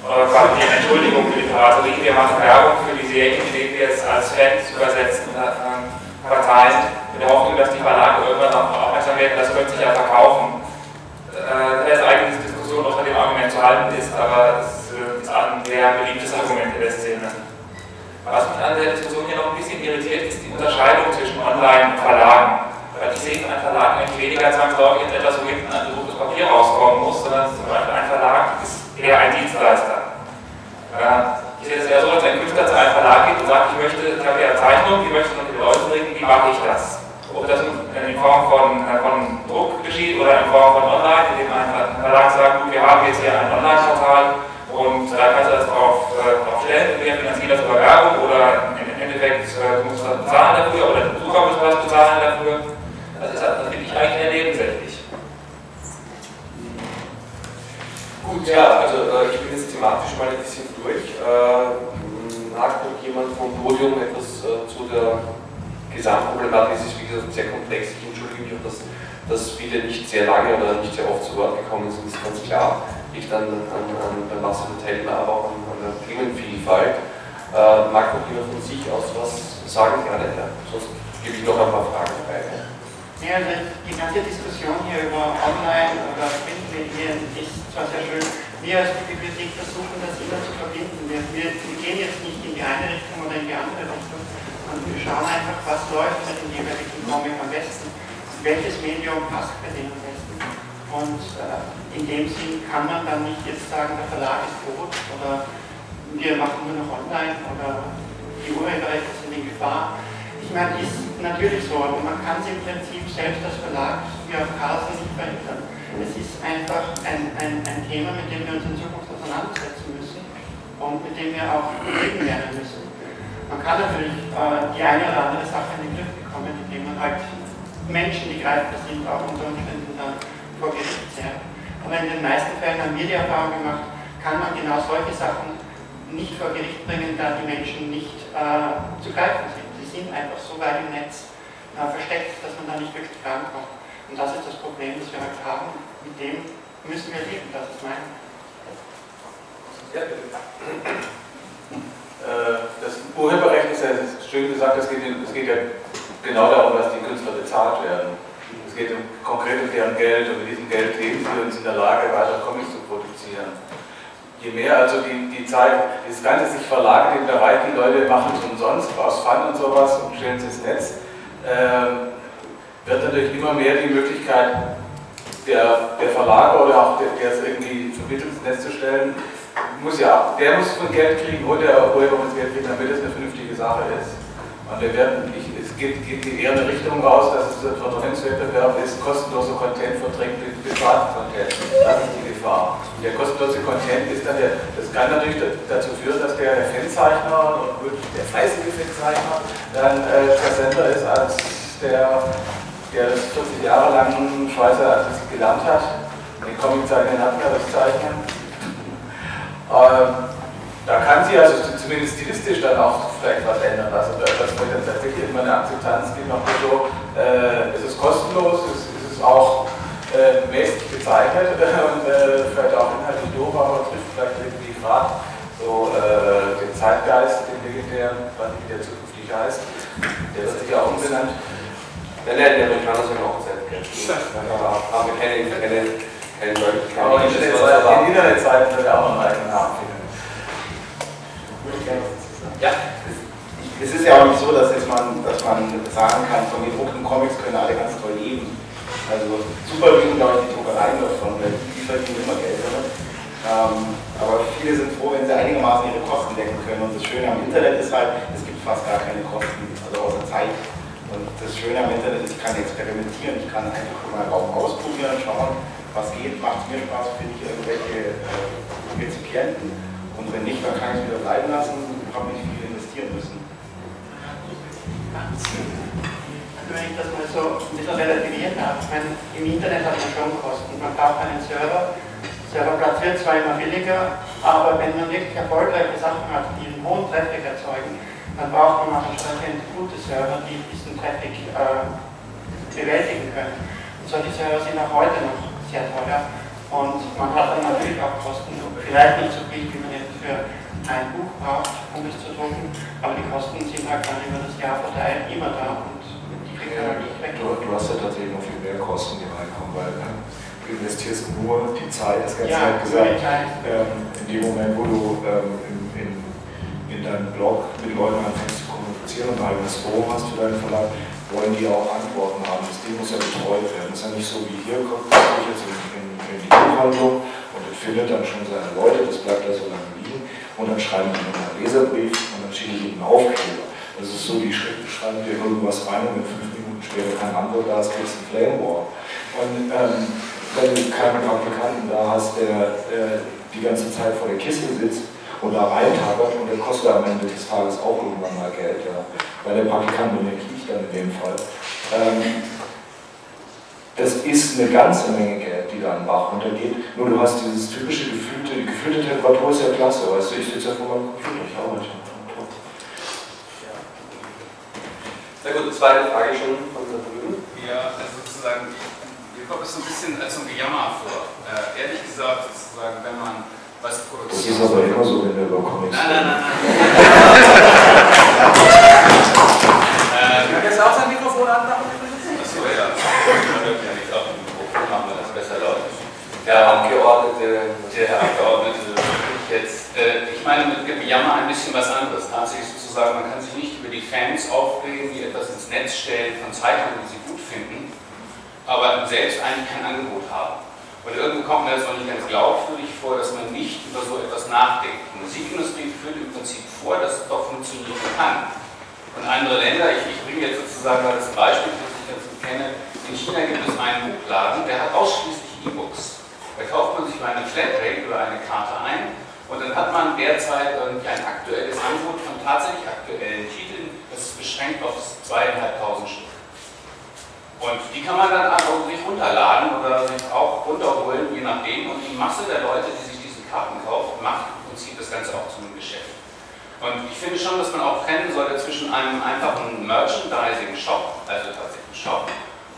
äh, die Entschuldigung für die Piraterie, wir machen Werbung für die Serien, die wir jetzt als Fans übersetzen, äh, verteilen, in der Hoffnung, dass die Verlage irgendwann auch aufmerksam werden, das könnte sich ja verkaufen. Äh, da ist eigentlich Diskussion noch an dem Argument zu halten ist, aber es ist ein sehr beliebtes Argument in der Szene. Was mich an der Diskussion hier noch ein bisschen irritiert, ist die Unterscheidung zwischen Online und Verlagen. Ich sehe ein Verlag eigentlich weniger zwangsläufig als etwas, wo hinten ein gedrucktes Papier rauskommen muss, sondern zum Beispiel ein Verlag ist eher ein Dienstleister. Ich sehe es eher so, als ein Künstler zu einem Verlag geht ich möchte, ich habe ja Zeichnung, die möchte ich noch den Leuten bringen, wie mache ich das? Ob das in Form von, äh, von Druck geschieht oder in Form von Online, indem ein Verlag sagt, gut, wir haben jetzt hier ein Online-Portal und da kannst du das drauf, äh, drauf stellen, wir finanzieren das über Werbung oder im Endeffekt äh, du musst was bezahlen dafür oder der Besucher muss was bezahlen dafür. Das, ist, das finde ich eigentlich eher nebensächlich. Gut, ja, also äh, ich bin jetzt thematisch mal ein bisschen durch. Äh, mag noch jemand vom Podium etwas äh, zu der Gesamtproblematik? Es ist wie gesagt sehr komplex. Ich entschuldige mich auch, dass, dass viele nicht sehr lange oder nicht sehr oft zu Wort gekommen sind, ist ganz klar. Liegt an, an, an der Masse der Teilnehmer, aber auch an, an der Themenvielfalt. Äh, mag noch jemand von sich aus was sagen? Gerne, ja. Sonst gebe ich noch ein paar Fragen frei. Ja, also die ganze Diskussion hier über Online- oder Printmedien ist zwar sehr schön, wir als Bibliothek versuchen das immer zu verbinden. Wir, wir, gehen jetzt nicht in die eine Richtung oder in die andere Richtung und wir schauen einfach, was läuft mit dem jeweiligen Comic am besten, welches Medium passt bei dem am besten. Und äh, in dem Sinn kann man dann nicht jetzt sagen, der Verlag ist tot oder wir machen nur noch online oder die Urheberrechte sind in Gefahr ich meine, ist natürlich so, aber man kann es im Prinzip selbst als Verlag wie auf Carlsen nicht verhindern. Es ist einfach ein, ein, ein Thema, mit dem wir uns in Zukunft auseinandersetzen müssen und mit dem wir auch leben lernen müssen. Man kann natürlich äh, die eine oder andere Sache in den Griff bekommen, indem man halt Menschen, die greifbar sind, auch unter Umständen dann vor Gericht zerrt. Aber in den meisten Fällen haben wir die Erfahrung gemacht, kann man genau solche Sachen nicht vor Gericht bringen, da die Menschen nicht äh, zu greifen sind sind einfach so weit im Netz äh, versteckt, dass man da nicht wirklich rankommt. Und das ist das Problem, das wir halt haben. Mit dem müssen wir leben, das ist mein. Ja. Äh, das Urheberrecht ist ja schön gesagt, es geht, es geht ja genau darum, dass die Künstler bezahlt werden. Es geht um, konkret um deren Geld und mit diesem Geld leben und sind in der Lage, weiter Comics zu produzieren je mehr also die, die Zeit, das Ganze sich verlagert in der Bereich, die Leute machen es umsonst aus Fun und sowas und stellen es ins Netz, äh, wird natürlich immer mehr die Möglichkeit der, der Verlager oder auch der, der es irgendwie vermittelt ins Netz zu stellen, muss ja, der muss von Geld kriegen und der Urheber muss Geld kriegen, damit es eine vernünftige Sache ist. Und wir werden, ich, es geht, geht eher in eine Richtung raus, dass es ein Verdrängungswettbewerb ist, kostenloser Content verdrängt mit bezahlten Content. Das ist die Gefahr. Der kostenlose Content ist dann der, das kann natürlich dazu führen, dass der, der Fanzeichner und der fleißige Fanzeichner dann äh, präsenter ist als der, der das 40 Jahre lang Schweizer als gelernt hat. Den Comiczeichner hatten ja das Zeichnen. Ähm, da kann sie also zumindest stilistisch dann auch vielleicht was ändern. Also dass man dann tatsächlich immer eine Akzeptanz gibt nach so, äh, es ist kostenlos, es, es ist auch äh, mäßig bezeichnet [LAUGHS] und äh, vielleicht auch inhaltlich doof, aber trifft vielleicht irgendwie gerade so äh, den Zeitgeist, den legendären, was wie der zukünftig heißt, der wird sich ja auch umbenannt. Nein, nein, die Amerikaner sind auch Zeitgeist. Aber wir keine, keine, keine Leute. Aber in Internetzeiten wird auch noch einen eigenen Namen finden. Ja, es ist ja auch nicht so, dass, man, dass man sagen kann, von gedruckten Comics können alle ganz toll leben. Also super glaube ich, die Druckereien davon, weil die verdienen immer Geld damit. Ähm, aber viele sind froh, wenn sie einigermaßen ihre Kosten decken können. Und das Schöne am Internet ist halt, es gibt fast gar keine Kosten, also außer Zeit. Das Schöne am Internet ist, ich kann experimentieren, ich kann einfach mal Raum ausprobieren, schauen, was geht, macht mir Spaß, finde ich irgendwelche äh, Rezipienten. Und wenn nicht, dann kann ich es wieder bleiben lassen und habe nicht viel investieren müssen. Also wenn ich das mal so ein bisschen relativieren darf, ich meine, im Internet hat man schon Kosten. Man braucht einen Server. Serverplatz wird zwar immer billiger, aber wenn man wirklich erfolgreiche Sachen hat, die einen hohen Traffic erzeugen, dann braucht man auch entsprechend gute Server, die diesen Traffic äh, bewältigen können. Und solche Server sind auch heute noch sehr teuer. Und man hat dann natürlich auch Kosten, vielleicht nicht so viel, wie man jetzt für ein Buch braucht, um es zu drucken, aber die Kosten sind halt dann über das Jahr verteilt immer da und die kriegt man halt nicht weg. Du, du, hast ja tatsächlich noch viel mehr Kosten, die reinkommen, weil äh, du investierst nur die Zeit, das ganze ja, Zeit gesagt, ähm, in dem Moment, wo du ähm, in, in, in deinem Blog mit Leuten anfängst zu kommunizieren und ein eigenes Forum hast für deinen Verlag, wollen die auch Antworten haben. Das Ding muss ja betreut werden. Das ist ja nicht so wie hier, kommt jetzt in, in die Buchhandlung und er findet dann schon seine Leute, das bleibt da so lange liegen und dann schreiben die einen Leserbrief und dann verschiedene liegen Aufkleber. Das ist so, die schreiben dir irgendwas rein und in fünf Minuten später keine Antwort da ist, kriegst du Flame War. Und ähm, wenn du keinen Praktikanten da hast, der äh, die ganze Zeit vor der Kiste sitzt und da reintagert und der kostet am Ende des Tages auch irgendwann mal Geld, ja. weil der Praktikant bin ich dann in dem Fall. Ähm, das ist eine ganze Menge Geld, die da in den Bach runtergeht. Nur du hast dieses typische gefühlte, die gefühlte Temperatur ist ja klasse, weißt du, ich sitze ja vor meinem Computer, ich arbeite. Na gut, zweite Frage schon von da drüben. Ja, also sozusagen, mir kommt es so ein bisschen als so ein Gejammer vor. Äh, ehrlich gesagt, sozusagen, wenn man was produziert. Das ist aber immer so, wenn wir über Comics Nein, nein, nein, nein. Kann jetzt auch sein Mikrofon anmachen? Achso, ja. Man hört ja nicht auf dem Mikrofon, machen wir das besser laut. Der Abgeordnete, der Herr Abgeordnete, jetzt, äh, ich meine mit Gejammer ein bisschen was anderes. Tatsächlich sozusagen, man kann sich nicht über die Fans aufregen, die etwas ins Netz stellen von Zeichnern, die sie gut finden, aber selbst eigentlich kein Angebot haben. Und irgendwo kommt mir das auch nicht ganz glaubwürdig vor, dass man nicht über so etwas nachdenkt. Die Musikindustrie führt im Prinzip vor, dass es doch funktionieren kann. Und andere Länder, ich, ich bringe jetzt sozusagen mal das Beispiel, das ich dazu kenne, in China gibt es einen Buchladen, der hat ausschließlich E-Books. Da kauft man sich bei einer Flatrate über eine Karte ein und dann hat man derzeit irgendwie ein aktuelles Angebot von tatsächlich aktuellen Titeln, das ist beschränkt auf zweieinhalbtausend Stück. Und die kann man dann also sich runterladen oder sich auch runterholen, je nachdem. Und die Masse der Leute, die sich diese Karten kauft, macht im Prinzip das Ganze auch zu einem Geschäft. Und ich finde schon, dass man auch trennen sollte zwischen einem einfachen Merchandising-Shop, also tatsächlich Shop,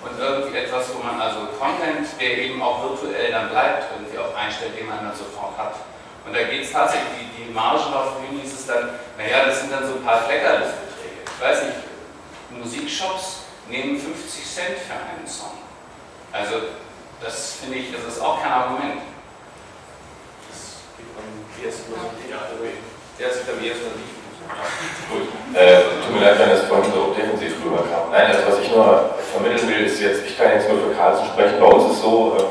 und irgendwie etwas, wo man also Content, der eben auch virtuell dann bleibt, irgendwie auch einstellt, den man dann sofort hat. Und da geht es tatsächlich, die, die Margen auf Bühnen ist dann, naja, das sind dann so ein paar Fleckerlistbeträge. Ich weiß nicht, Musikshops nehmen 50 Cent für einen Song. Also das finde ich, das ist auch kein Argument. Das gibt man erst nur so Theater, der am ersten nicht. Gut, äh, tut mir leid, wenn das vorhin so defensiv rüberkam. Nein, das, was ich nur vermitteln will, ist jetzt, ich kann jetzt nur für Carlsen sprechen, bei uns ist es so, ähm,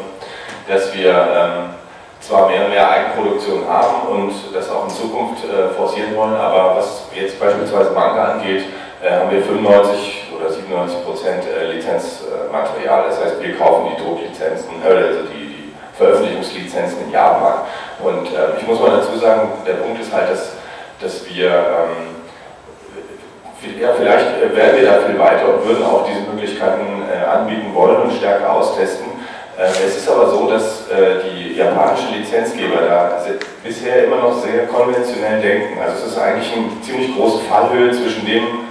dass wir ähm, zwar mehr und mehr Eigenproduktion haben und das auch in Zukunft äh, forcieren wollen, aber was jetzt beispielsweise Manga angeht, äh, haben wir 95 oder 97 Prozent äh, Lizenzmaterial. Das heißt, wir kaufen die Drucklizenzen, äh, also die, die Veröffentlichungslizenzen in Japan. Und äh, ich muss mal dazu sagen, der Punkt ist halt, dass, dass wir, ähm, ja, vielleicht wären wir da viel weiter und würden auch diese Möglichkeiten äh, anbieten wollen und stärker austesten. Äh, es ist aber so, dass äh, die japanischen Lizenzgeber da bisher immer noch sehr konventionell denken. Also es ist eigentlich eine ziemlich große Fallhöhe zwischen dem,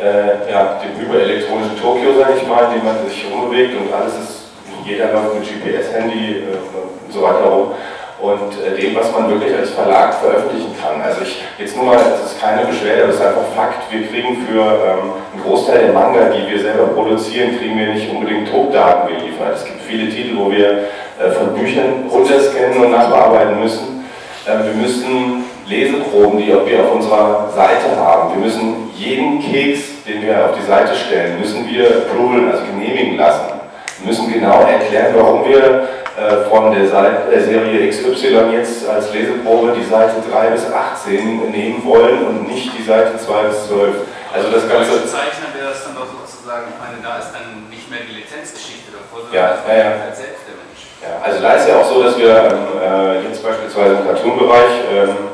äh, ja, dem überelektronischen Tokio, sage ich mal, in dem man sich rumbewegt und alles ist, jeder läuft mit GPS-Handy äh, und so weiter rum und äh, dem, was man wirklich als Verlag veröffentlichen kann. Also ich, jetzt nur mal, das ist keine Beschwerde, das ist einfach Fakt, wir kriegen für ähm, einen Großteil der Manga, die wir selber produzieren, kriegen wir nicht unbedingt Druckdaten geliefert. Es gibt viele Titel, wo wir äh, von Büchern runterscannen und nachbearbeiten müssen. Äh, wir müssen Leseproben, die wir auf unserer Seite haben. Wir müssen jeden Keks, den wir auf die Seite stellen, müssen wir approval, also genehmigen lassen. Wir müssen genau erklären, warum wir äh, von der, Seite, der Serie XY jetzt als Leseprobe die Seite 3 bis 18 nehmen wollen und nicht die Seite 2 bis 12. Also das Ganze. Als Zeichner wäre das dann doch sozusagen, ich meine, da ist dann nicht mehr die Lizenzgeschichte davor, sondern ja, das ja, ja. halt selbst der Mensch. Ja, also da ist ja auch so, dass wir ähm, äh, jetzt beispielsweise im Cartoon-Bereich ähm,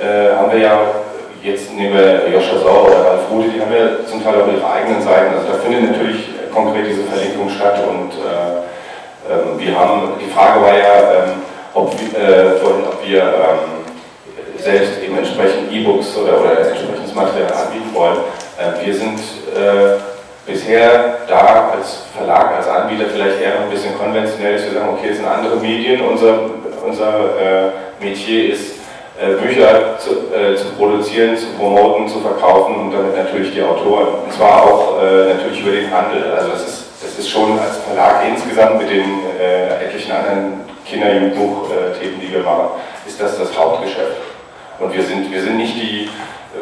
äh, haben wir ja, jetzt nehmen wir Joscha Sauer oder Ralf Rude, die haben ja zum Teil auch ihre eigenen Seiten. Also da findet natürlich konkret diese Verlinkung statt und äh, äh, wir haben, die Frage war ja, ähm, ob, äh, ob, wir ähm, selbst eben entsprechend E-Books oder, oder entsprechendes Material anbieten wollen. Äh, wir sind äh, bisher da als Verlag, als Anbieter vielleicht eher noch ein bisschen konventionell zu sagen, okay, es sind andere Medien, unser, unser äh, Metier ist äh, Bücher zu, äh, zu, produzieren, zu promoten, zu verkaufen und damit natürlich die Autoren. Und zwar auch äh, natürlich über den Handel. Also das ist, das ist schon als Verlag insgesamt mit den äh, etlichen anderen Kinder-Jugendbuchthemen, die wir machen, ist das das Hauptgeschäft. Und wir sind, wir sind nicht die,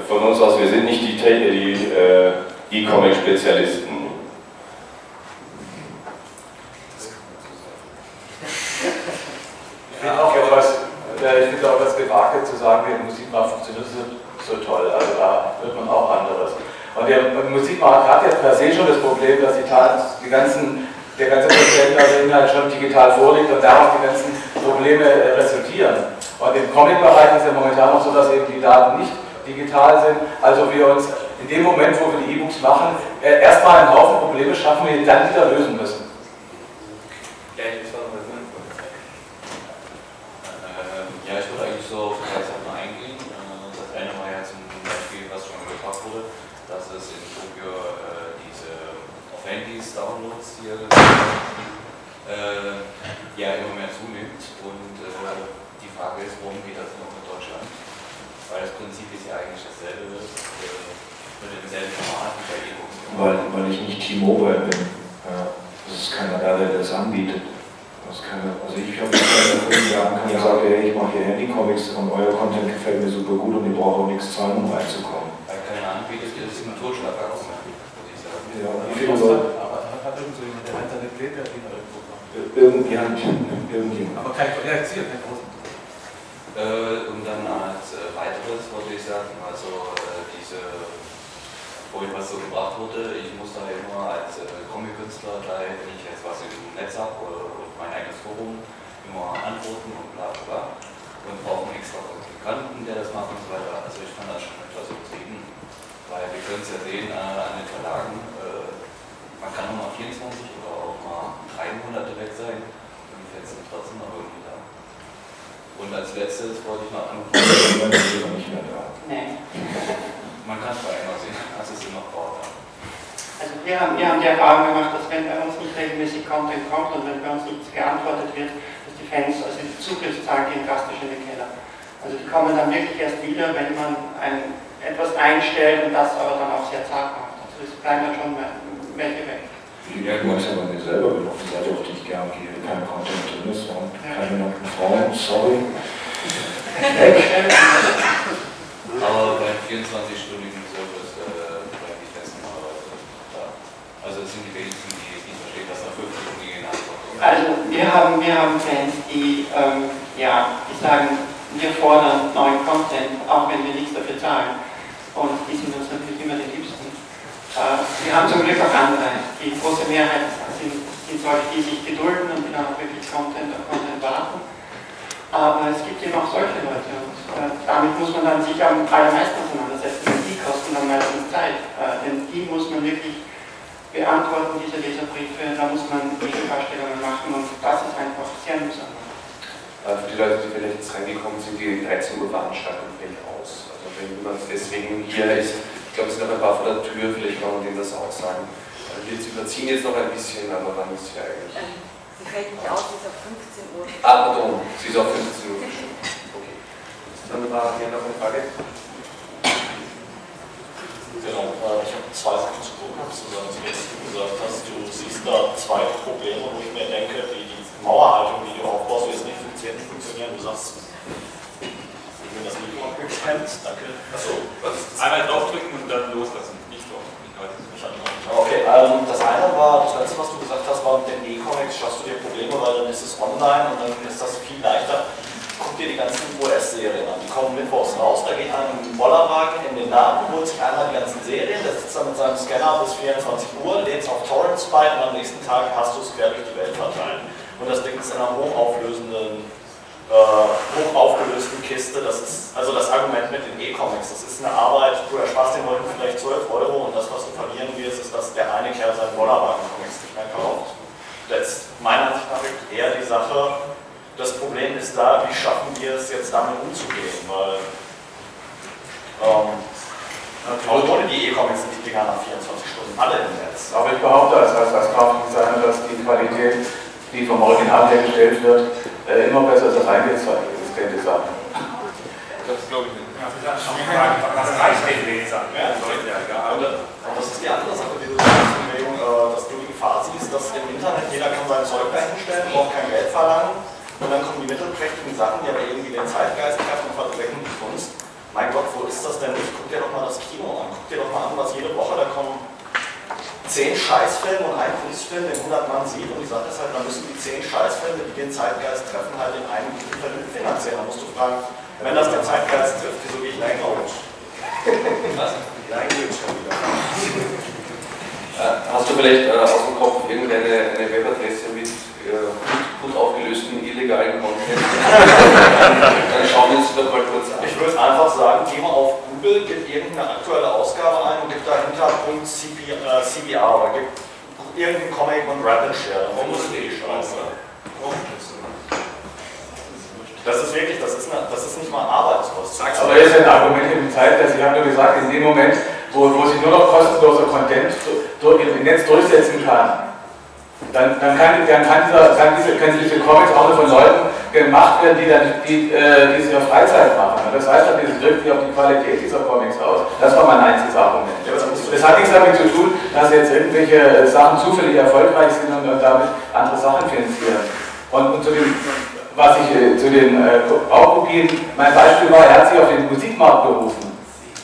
von uns aus, wir sind nicht die, die äh, E-Comic-Spezialisten. Ich finde auch etwas, ich finde auch das Gewage zu sagen, wie Musikmarkt funktioniert so, so toll. Also da wird man auch anderes. Und der Musikmarkt hat ja per se schon das Problem, dass die, die ganzen, der ganze Inhalt schon digital vorliegt und daraus die ganzen Probleme äh, resultieren. Und im Comic-Bereich ist ja momentan noch so, dass eben die Daten nicht digital sind. Also wir uns in dem Moment, wo wir die E-Books machen, äh, erstmal einen Haufen Probleme schaffen, die dann wieder lösen müssen. Ja, ich würde eigentlich so auf drei Sachen eingehen. Äh, das eine war ja zum Beispiel, was schon gefragt wurde, dass es in Tokio äh, diese auf Handys Downloads hier äh, ja immer mehr zunimmt und äh, die Frage ist, warum geht das noch in Deutschland? Weil das Prinzip ist ja eigentlich dasselbe, äh, mit demselben Format wie bei E-Books. Weil, weil ich nicht T-Mobile bin. Ja, das ist keiner da, der das anbietet. Keine, also ich habe mich vor fünf Jahren kann ich sagen, hey, ich mache hier Handy-Comics und euer Content gefällt mir super gut und ihr braucht auch nichts zahlen, um reinzukommen. Weil keiner anbietet, ist es ein Totschlag sagen. Ja, wie viele Leute? Aber hat irgend so jemand, der hat seine Pläne irgendwo Irgendjemand. Irgendjemand. Aber kein, sehe kein großen. Äh, und dann als äh, weiteres wollte ich sagen, also äh, diese, vorhin was so gebracht wurde, ich muss da immer als äh, Comic-Künstler, wenn ich jetzt was im Netz habe oder mein eigenes Forum immer antworten und bla bla bla. Und brauchen extra Praktikanten, der das macht und so weiter. Also ich fand das schon etwas übertrieben, weil wir können es ja sehen äh, an den Verlagen, äh, man kann nur mal 24 oder auch mal drei Monate weg sein und die Fans sind trotzdem noch irgendwie da. Und als letztes wollte ich noch anfangen. [COUGHS] nicht mehr da. Nee. [LAUGHS] Man kann es einer sehen, also es immer Ort. Also wir haben, wir haben die Erfahrung gemacht, dass wenn bei uns nicht regelmäßig Content kommt und wenn bei uns nichts geantwortet wird, dass die Fans, also die Zugriffszahlen gehen drastisch in den Keller. Also die kommen dann wirklich erst wieder, wenn man ein, etwas einstellt und das aber dann auch sehr zart macht. Also es bleiben dann schon welche weg. Ja, du hast ja bei mir selber betroffen, seid auf die ich gerne gehe, kein Content drin ist und keine nackten Frauen, sorry. [LAUGHS] Aber beim 24-stündigen Service äh, bleibt die festen Arbeiter da. Also es sind die wenigsten, die, die verstehen, dass nach 50 Stunden gehen Also wir haben, wir haben Fans, die, ähm, ja, die sagen, wir fordern neuen Content, auch wenn wir nichts dafür zahlen. Und die sind uns natürlich immer die liebsten. Äh, wir haben zum Glück auch andere. Die große Mehrheit sind, sind solche, die sich gedulden und die dann auch wirklich Content auf Content warten. Aber es gibt eben auch solche Leute und damit muss man dann sich am allermeisten auseinandersetzen. Und die kosten dann meistens Zeit. Äh, denn die muss man wirklich beantworten, diese Leserbriefe, da muss man Gegendarstellungen machen und das ist einfach sehr mühsam. Also für die Leute, die vielleicht jetzt reingekommen sind, die 13 Uhr Veranstaltung fällt aus. Also wenn jemand deswegen hier ist, ich glaube, es sind noch ein paar vor der Tür, vielleicht kann man denen das auch sagen. Also wir überziehen jetzt noch ein bisschen, aber dann ist ja eigentlich. Sie fällt nicht aus, sie ist auf 15 Uhr. Ah, pardon, sie ist auf 15 Uhr. Dann war hier noch eine Frage. Genau, äh, ich habe zwei Sachen zu tun. Was du gesagt hast, du siehst da zwei Probleme, wo ich mir denke, die, die Mauerhaltung, die du aufbaust, wird nicht funktionieren. funktionieren. Du sagst, ich bin das Mikro abgeklemmt, danke. Achso, Einmal draufdrücken und dann loslassen. Nicht drauf. Okay, ähm, das eine war, das letzte, was du gesagt hast, war mit den E-Comics, schaffst du dir Probleme, weil dann ist es online und dann ist das viel leichter. Guck dir die ganzen US-Serien an, die kommen mittwochs raus, da geht dem Bollerwagen in den Laden, holt sich einmal die ganzen Serien, der sitzt dann mit seinem Scanner bis 24 Uhr, lädt es auf Torrents bei und am nächsten Tag hast du es quer durch die Welt verteilt. Und das Ding ist in einer hochauflösenden äh, hoch aufgelösten Kiste. Das ist also das Argument mit den E-Comics. Das ist eine Arbeit, du ersparst den Leuten vielleicht 12 Euro und das, was du verlieren wirst, ist, dass der eine Kerl seinen Bollerwagen-Comics nicht mehr kauft. Das ist meiner Ansicht nach eher die Sache, das Problem ist da, wie schaffen wir es jetzt damit umzugehen, weil ähm, ohne die E-Comics sind die Dinger nach 24 Stunden alle im Netz. Aber ich behaupte als, als, als Grafikdesigner, dass die Qualität, die vom Original hergestellt wird, äh, immer besser ist als eingescannte Sachen. Das glaube ich nicht. Was reicht den Lesern? Ja, und das ist die andere Sache, die du sagst, äh, dass du die Gefahr siehst, dass im Internet jeder kann sein Zeug dahinstellen, braucht kein Geld verlangen und dann kommen die mittelprächtigen Sachen, die aber irgendwie den Zeitgeist treffen und verdrecken die Kunst. Mein Gott, wo ist das denn? Guck dir doch mal das Kino an. Guck dir doch mal an, was jede Woche da kommen. Zehn Scheißfilme und ein Kunstfilm, den 100 Mann sieht. Und die Sache ist halt, dann müssen die zehn Scheißfilme, die den Zeitgeist treffen, halt in einem Film finanzieren. Da musst du fragen, wenn das den Zeitgeist trifft, wieso gehe ich da hinaus? [LAUGHS] Was? Nein, geht schon wieder. Hast du vielleicht äh, aus dem Kopf irgendeine eine Webadresse mit äh, illegalen Content? [LAUGHS] Dann schauen wir uns doch mal kurz an. Ich würde einfach sagen, geh mal auf Google, gib irgendeine aktuelle Ausgabe ein und gib dahinter Punkt CP, äh, CBR oder gib irgendeinen Comic und Rap and Share. Dann muss eh scheiße. Das ist wirklich, das ist, eine, das ist nicht mal Arbeitskosten. Aber das ist ein Argument in der Zeit, dass ich habe nur gesagt, in dem Moment, wo, wo sich nur noch kostenloser Content durch, im Netz durchsetzen kann, dann, dann, kann, dann kann, dieser, kann diese, können diese Comics auch nur von Leuten gemacht werden, die dann die, äh, diese Freizeit machen. Das heißt, das wirkt sich auf die Qualität dieser Comics aus. Das war mein einziges Argument. Das hat nichts damit zu tun, dass jetzt irgendwelche Sachen zufällig erfolgreich sind und damit andere Sachen finanzieren. Und, und zu dem was ich äh, zu den äh, Baukopien, mein Beispiel war, er hat sich auf den Musikmarkt berufen.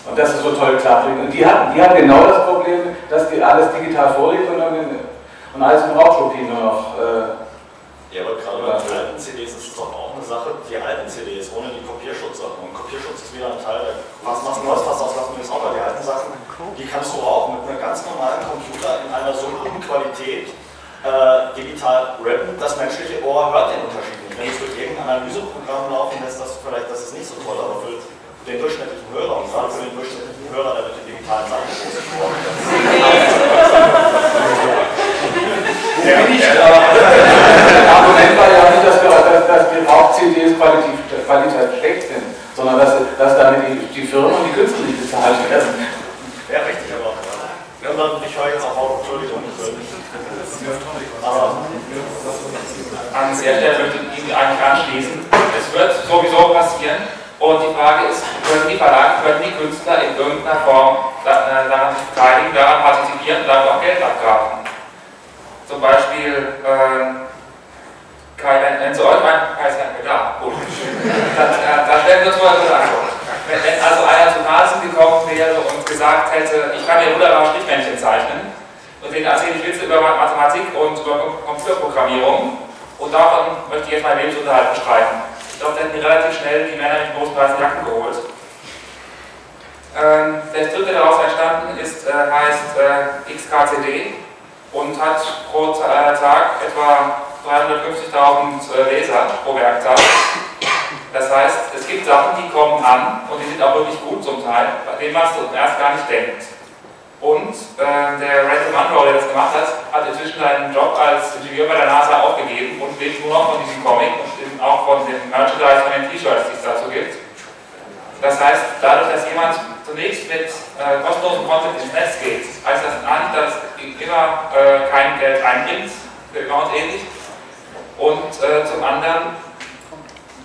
Und das ist so toll klappt. Und die hatten, die hatten genau das Problem, dass die alles digital vorliegt und, und Raubkopien nur noch. Äh, ja, aber gerade bei den alten CDs ist es doch auch eine Sache, die alten CDs ohne die Kopierschutzsachen. Und Kopierschutz ist wieder ein Teil der. Was machst du was, was auslassen wir jetzt auch bei die alten Sachen? Die kannst du auch mit einem ganz normalen Computer in einer so guten Qualität äh, digital rappen. Das menschliche Ohr hört den Unterschied nicht. Wenn es durch irgendein Analyseprogramm laufen lässt, das vielleicht, das ist nicht so toll, aber für den durchschnittlichen Hörer und gerade für den durchschnittlichen Hörer, der mit den digitalen Sachen groß geworden [LAUGHS] Ja, nicht, [LAUGHS] aber das Argument war ja nicht, dass, wir, dass, dass die Rauch-CDs qualitativ, qualitativ schlecht sind, sondern dass, dass damit die, die Firmen und die Künstler nicht bezahlt werden. Ja, richtig, aber. Ja, dann, ich höre jetzt auch auf, Entschuldigung. Aber an der Stelle möchte ich mich eigentlich anschließen. Es wird sowieso passieren und die Frage ist, können die Verlage, können die Künstler in irgendeiner Form daran sich beteiligen, daran partizipieren und dafür auch Geld abgraben? Zum Beispiel, äh, Kai, wenn Sie euch meinen, Kai ist ja klar, gut. Dann, äh, dann stellen wir uns mal eine Antwort. Wenn, also einer zu Nasen gekommen wäre und gesagt hätte, ich kann mir wunderbar Strichmännchen zeichnen, und denen erzähle ich Witze über Mathematik und über Computerprogrammierung und davon möchte ich jetzt meinen Lebensunterhalt bestreiten. Ich glaube, da hätten relativ schnell die Männer mit großen weißen Jacken geholt. Ähm, der dritte, daraus entstanden ist, äh, heißt äh, XKCD und hat pro Tag etwa 350.000 äh, Leser pro Werktag. Das heißt, es gibt Sachen, die kommen an und die sind auch wirklich gut zum Teil, bei denen man es zuerst gar nicht denkt. Und äh, der Randall Munro, der das gemacht hat, hat inzwischen seinen Job als Ingenieur bei der NASA aufgegeben und lebt nur noch von diesem Comic und auch von dem Merchandise von den T-Shirts, die es dazu gibt. Das heißt, dadurch, dass jemand zunächst mit äh, kostenlosem Content ins Netz geht, heißt das an, dass immer äh, kein Geld einbringt, für immer und ähnlich. Und äh, zum anderen,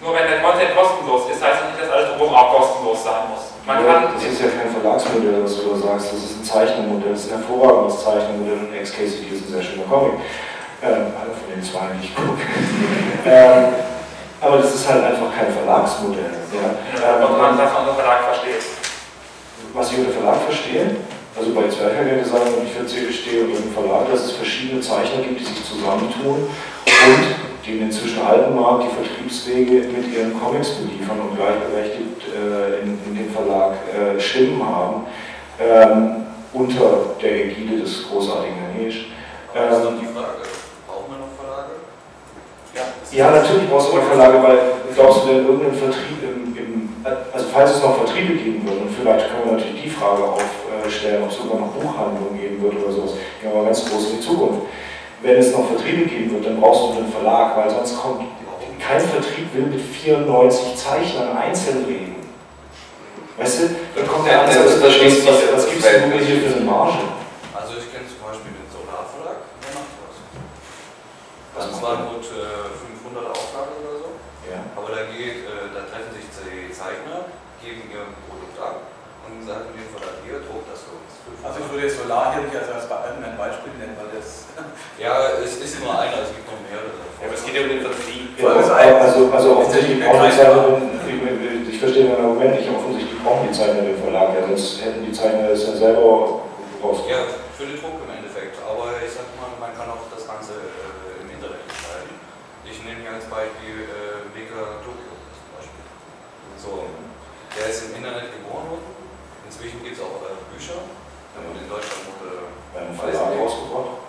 nur wenn der Content kostenlos ist, heißt das nicht, dass alles drumherum auch kostenlos sein muss. Man ja, das ist ja kein Verlagsmodell, was du da sagst, das ist ein Zeichnermodell, das ist ein hervorragendes Zeichnermodell und XKCD ist ein sehr schöner Comic. Ähm, alle von den zwei, die ich gucke. [LAUGHS] ähm, aber das ist halt einfach kein Verlagsmodell. Ja. Ähm, und man das unter Verlag versteht. Was ich unter Verlag verstehe, also bei Zwerchhager sagen, und ich verstehe unter dem Verlag, dass es verschiedene Zeichner gibt, die sich zusammentun und die inzwischen alten Markt die Vertriebswege mit ihren Comics beliefern und gleichberechtigt äh, in, in, dem Verlag äh, Stimmen haben, ähm, unter der Ägide des großartigen Ganesh. Ähm, die Frage, brauchen wir noch Verlage? Ja, ja natürlich brauchst du noch Verlage, weil glaubst du denn irgendeinen Vertrieb im, also falls es noch Vertriebe geben wird, und vielleicht können wir natürlich die Frage aufstellen, ob es sogar noch Buchhandlungen geben wird oder sowas, gehen wir mal ganz groß in die Zukunft wenn es noch Vertriebe geben wird, dann brauchst du einen Verlag, weil sonst kommt kein Vertrieb will mit 94 Zeichnern einzeln reden. Weißt du, dann kommt der andere, das, das, was, was, gibst du mir hier für eine Marge? Also ich kenne zum Beispiel den Solarverlag, der macht was. Also es waren rund äh, 500 Auflagen oder so. Ja. Aber da geht, äh, da treffen sich Zeichner, geben ihr Produkt ab und sagen dem Verlag, hier, druck das für uns. Also ich würde jetzt Solar hier nicht als ein Beispiel nennen, weil das... [LAUGHS] Ja, es ist nur einer, es gibt noch mehrere. Ja, aber es geht ja um den Vertrieb. Ja, also, also offensichtlich brauchen die Zeichner, ich verstehe mein Argument nicht, offensichtlich brauchen die Zeichner den Verlag, ja, sonst hätten die Zeichner es ja selber raus. Ja, für den Druck im Endeffekt, aber ich sag mal, man kann auch das Ganze äh, im Internet gestalten. Ich nehme hier als Beispiel äh, Mega Tokyo zum Beispiel. So, der ist im Internet geboren worden, in inzwischen gibt es auch äh, Bücher. Und in Deutschland wurde Verlag rausgebracht.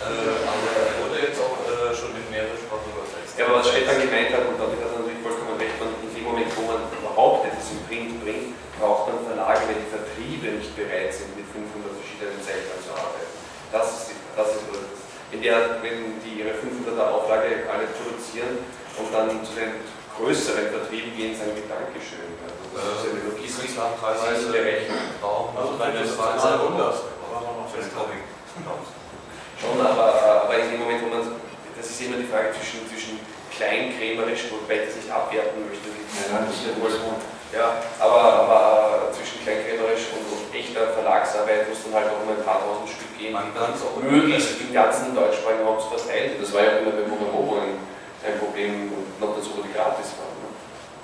äh, aber er wurde jetzt auch äh, schon in mehrere Sprachen übersetzt. Ja, aber was Stefan gemeint hat, und damit hat er natürlich vollkommen recht, man, in dem Moment, wo man überhaupt etwas im Print bringt, braucht man Verlage, wenn die Vertriebe nicht bereit sind, mit 500 verschiedenen Zeichnern zu arbeiten. Das ist, die, das ist das. Wenn, der, wenn die ihre 500er Auflage alle produzieren und dann zu den größeren Vertrieben gehen, sagen wir Dankeschön. Also Raum, bei das der ist Wahl total selber anders. für den Comic. Schon, aber, aber in dem Moment, wo man, das ist immer die Frage zwischen, zwischen kleinkrämerisch, wobei ich das nicht abwerten möchte. Ja, nein, das ist ja wohl so. Ja, aber, aber zwischen kleinkrämerisch und, und echter Verlagsarbeit muss dann halt auch immer ein paar tausend Stück gehen, Man kann es auch möglichst im ganzen deutschsprachigen Raum zu verteilen. Das war ja auch immer bei ein, ein Problem und noch dazu, wo die gratis waren.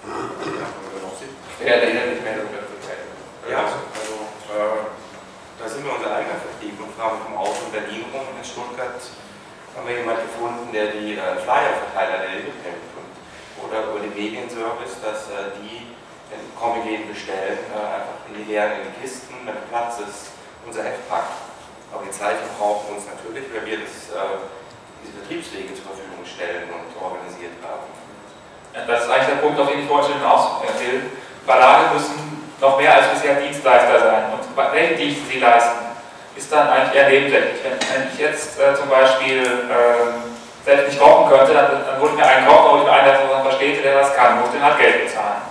Ja, der erinnert mich mehr. Ja, also äh, da sind wir unser eigener Vertrieb und fahren vom Auto in Berlin rum in Stuttgart haben wir jemanden gefunden, der die äh, Flyer-Verteiler der Liebe kennt. Oder über den Medienservice, dass äh, die in Comicläden bestellen, äh, einfach in die leeren in die Kisten, wenn Platz ist, unser Heft packt. Aber die Zeichen brauchen uns natürlich, weil wir das, äh, diese Vertriebswege zur Verfügung stellen und organisiert haben. Das ist eigentlich der Punkt, auf den ich vorhin schon will. Verlage müssen noch mehr als bisher Dienstleister sein. Und welchen Dienst sie leisten, ist dann eigentlich eher nebensächlich. Wenn, wenn ich jetzt äh, zum Beispiel ähm, selbst nicht kochen könnte, dann, dann hole ich mir einen Koch, hole ich mir einen, der das versteht, der das kann, muss den halt Geld bezahlen.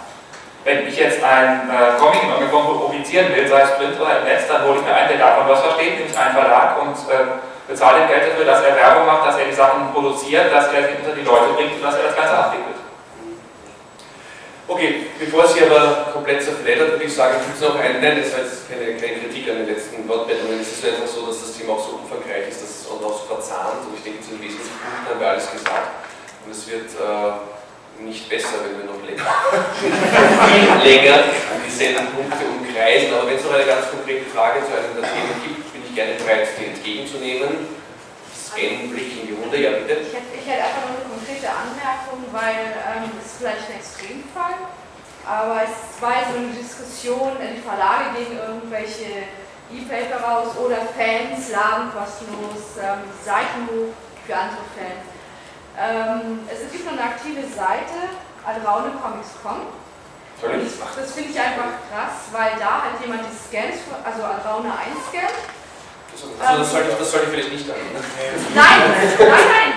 Wenn ich jetzt ein äh, Comic Form publizieren will, sei es Print oder im Netz, dann hole ich mir einen, der davon was versteht, nämlich einen Verlag und äh, bezahle ihm Geld dafür, dass er Werbung macht, dass er die Sachen produziert, dass er sie unter die Leute bringt und dass er das Ganze abwickelt. Okay, bevor es hier aber komplett zerfleddert, würde ich sagen, gibt es noch einen, nein, das war jetzt keine, keine Kritik an den letzten Wortmeldungen, es ist einfach so, dass das Thema auch so umfangreich ist, dass es auch noch so verzahnt und ich denke, zu den wesentlichen Punkten haben wir alles gesagt. Und es wird äh, nicht besser, wenn wir noch länger, viel [LAUGHS] länger dieselben Punkte umkreisen, aber wenn es noch eine ganz konkrete Frage zu einem der Themen gibt, bin ich gerne bereit, die entgegenzunehmen. Blick in die Runde, ja bitte. Ich hätte, ich hätte einfach nur eine konkrete Anmerkung, weil ähm, es ist vielleicht ein Extremfall, aber es war so eine Diskussion, die Verlage gegen irgendwelche E-Paper raus oder Fans laden kostenlos ähm, Seiten hoch für andere Fans. Ähm, es gibt noch eine aktive Seite, alraunecomics.com. Und das finde ich einfach krass, weil da halt jemand die Scans, also Alraune einscannt Also das sollte, ich, das sollte ich vielleicht nicht. Ne? Nein, nein, nein.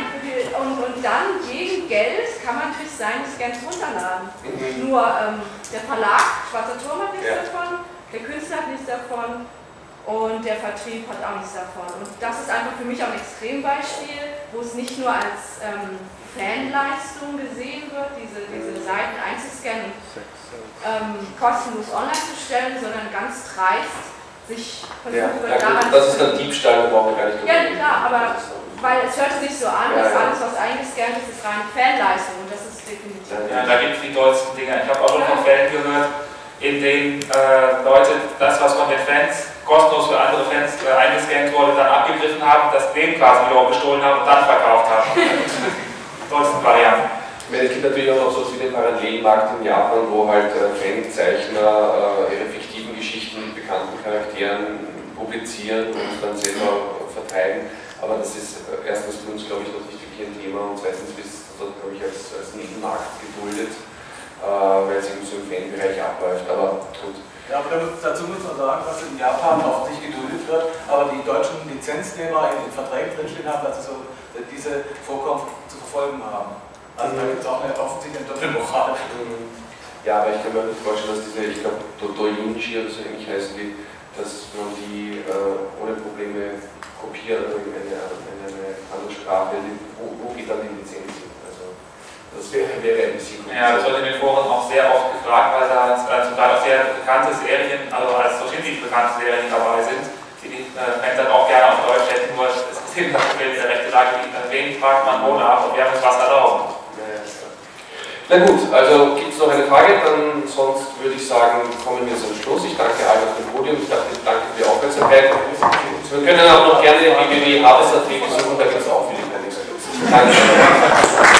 Und, und dann gegen Geld kann man natürlich seine Scans runterladen. Mhm. Nur ähm, der Verlag, Schwarzer Turm hat nichts Ja. davon, der Künstler hat nichts davon und der Vertrieb hat auch nichts davon. Und das ist einfach für mich auch ein Extrembeispiel, wo es nicht nur als ähm, Fanleistung gesehen wird, diese, diese Seiten einzuscannen und ähm, kostenlos online zu stellen, sondern ganz dreist sich Ja, versucht ja, daran das ist dann Diebstahl, da brauchen wir gar nicht drüber ja, klar, aber weil es hört sich so an, Ja, dass ja. alles, was eingescannt ist, ist rein Fanleistung und das ist definitiv. Ja, da gibt es die tollsten Dinge. Ich habe auch schon von Fällen gehört, in denen äh, Leute das, was von den Fans kostenlos für andere Fans äh, eingescannt wurde, dann abgegriffen haben, das dem quasi wiederum gestohlen haben und dann verkauft haben. [LAUGHS] tollsten Varianten. Ich meine, es gibt natürlich auch noch so wie den Parallelmarkt in Japan, wo halt äh, Fanzeichner äh, ihre fiktiven bekannten Charakteren publizieren und dann selber verteilen. Aber das ist äh, erstens für uns, glaube ich, noch nicht wirklich ein Thema und zweitens ist das, glaube ich, als, als Nebenmarkt geduldet, äh, weil es eben so im Fanbereich abläuft. Aber gut. Ja, aber da- dazu muss man sagen, was in Japan oft nicht geduldet wird, aber die deutschen Lizenznehmer in den Verträgen drinstehen haben, dass sie so diese Vorkommen zu verfolgen haben. Also da gibt es auch eine offensichtliche Doppelmoral. Ja, aber ich kann mir nicht vorstellen, dass diese, ich glaube, Do- Doyinji oder so ähnlich heißen die, dass man die äh, ohne Probleme kopiert in eine, in eine andere Sprache, wo, wo geht dann die Lizenz hin? Also, das wäre, wäre ein bisschen Ja, das wird in den Foren auch sehr oft gefragt, weil da äh, zum Teil auch sehr bekannte Serien, also als Toshinsi bekannte Serien dabei sind, die die äh, Fans dann auch gerne auf Deutsch hätten, nur es ist eben das [LAUGHS] Problem der rechte Lage, die erwähnt, fragt man wo nach und haben uns was erlaubt. Ja, ja, ist klar. Na gut, also gibt es noch eine Frage, dann sonst würde ich sagen, kommen wir zum Schluss. Ich danke allen auf dem Podium, ich danke, danke für die Aufmerksamkeit. Wir können auch noch gerne www.harvest.at besuchen, da gibt es auch viele Danke.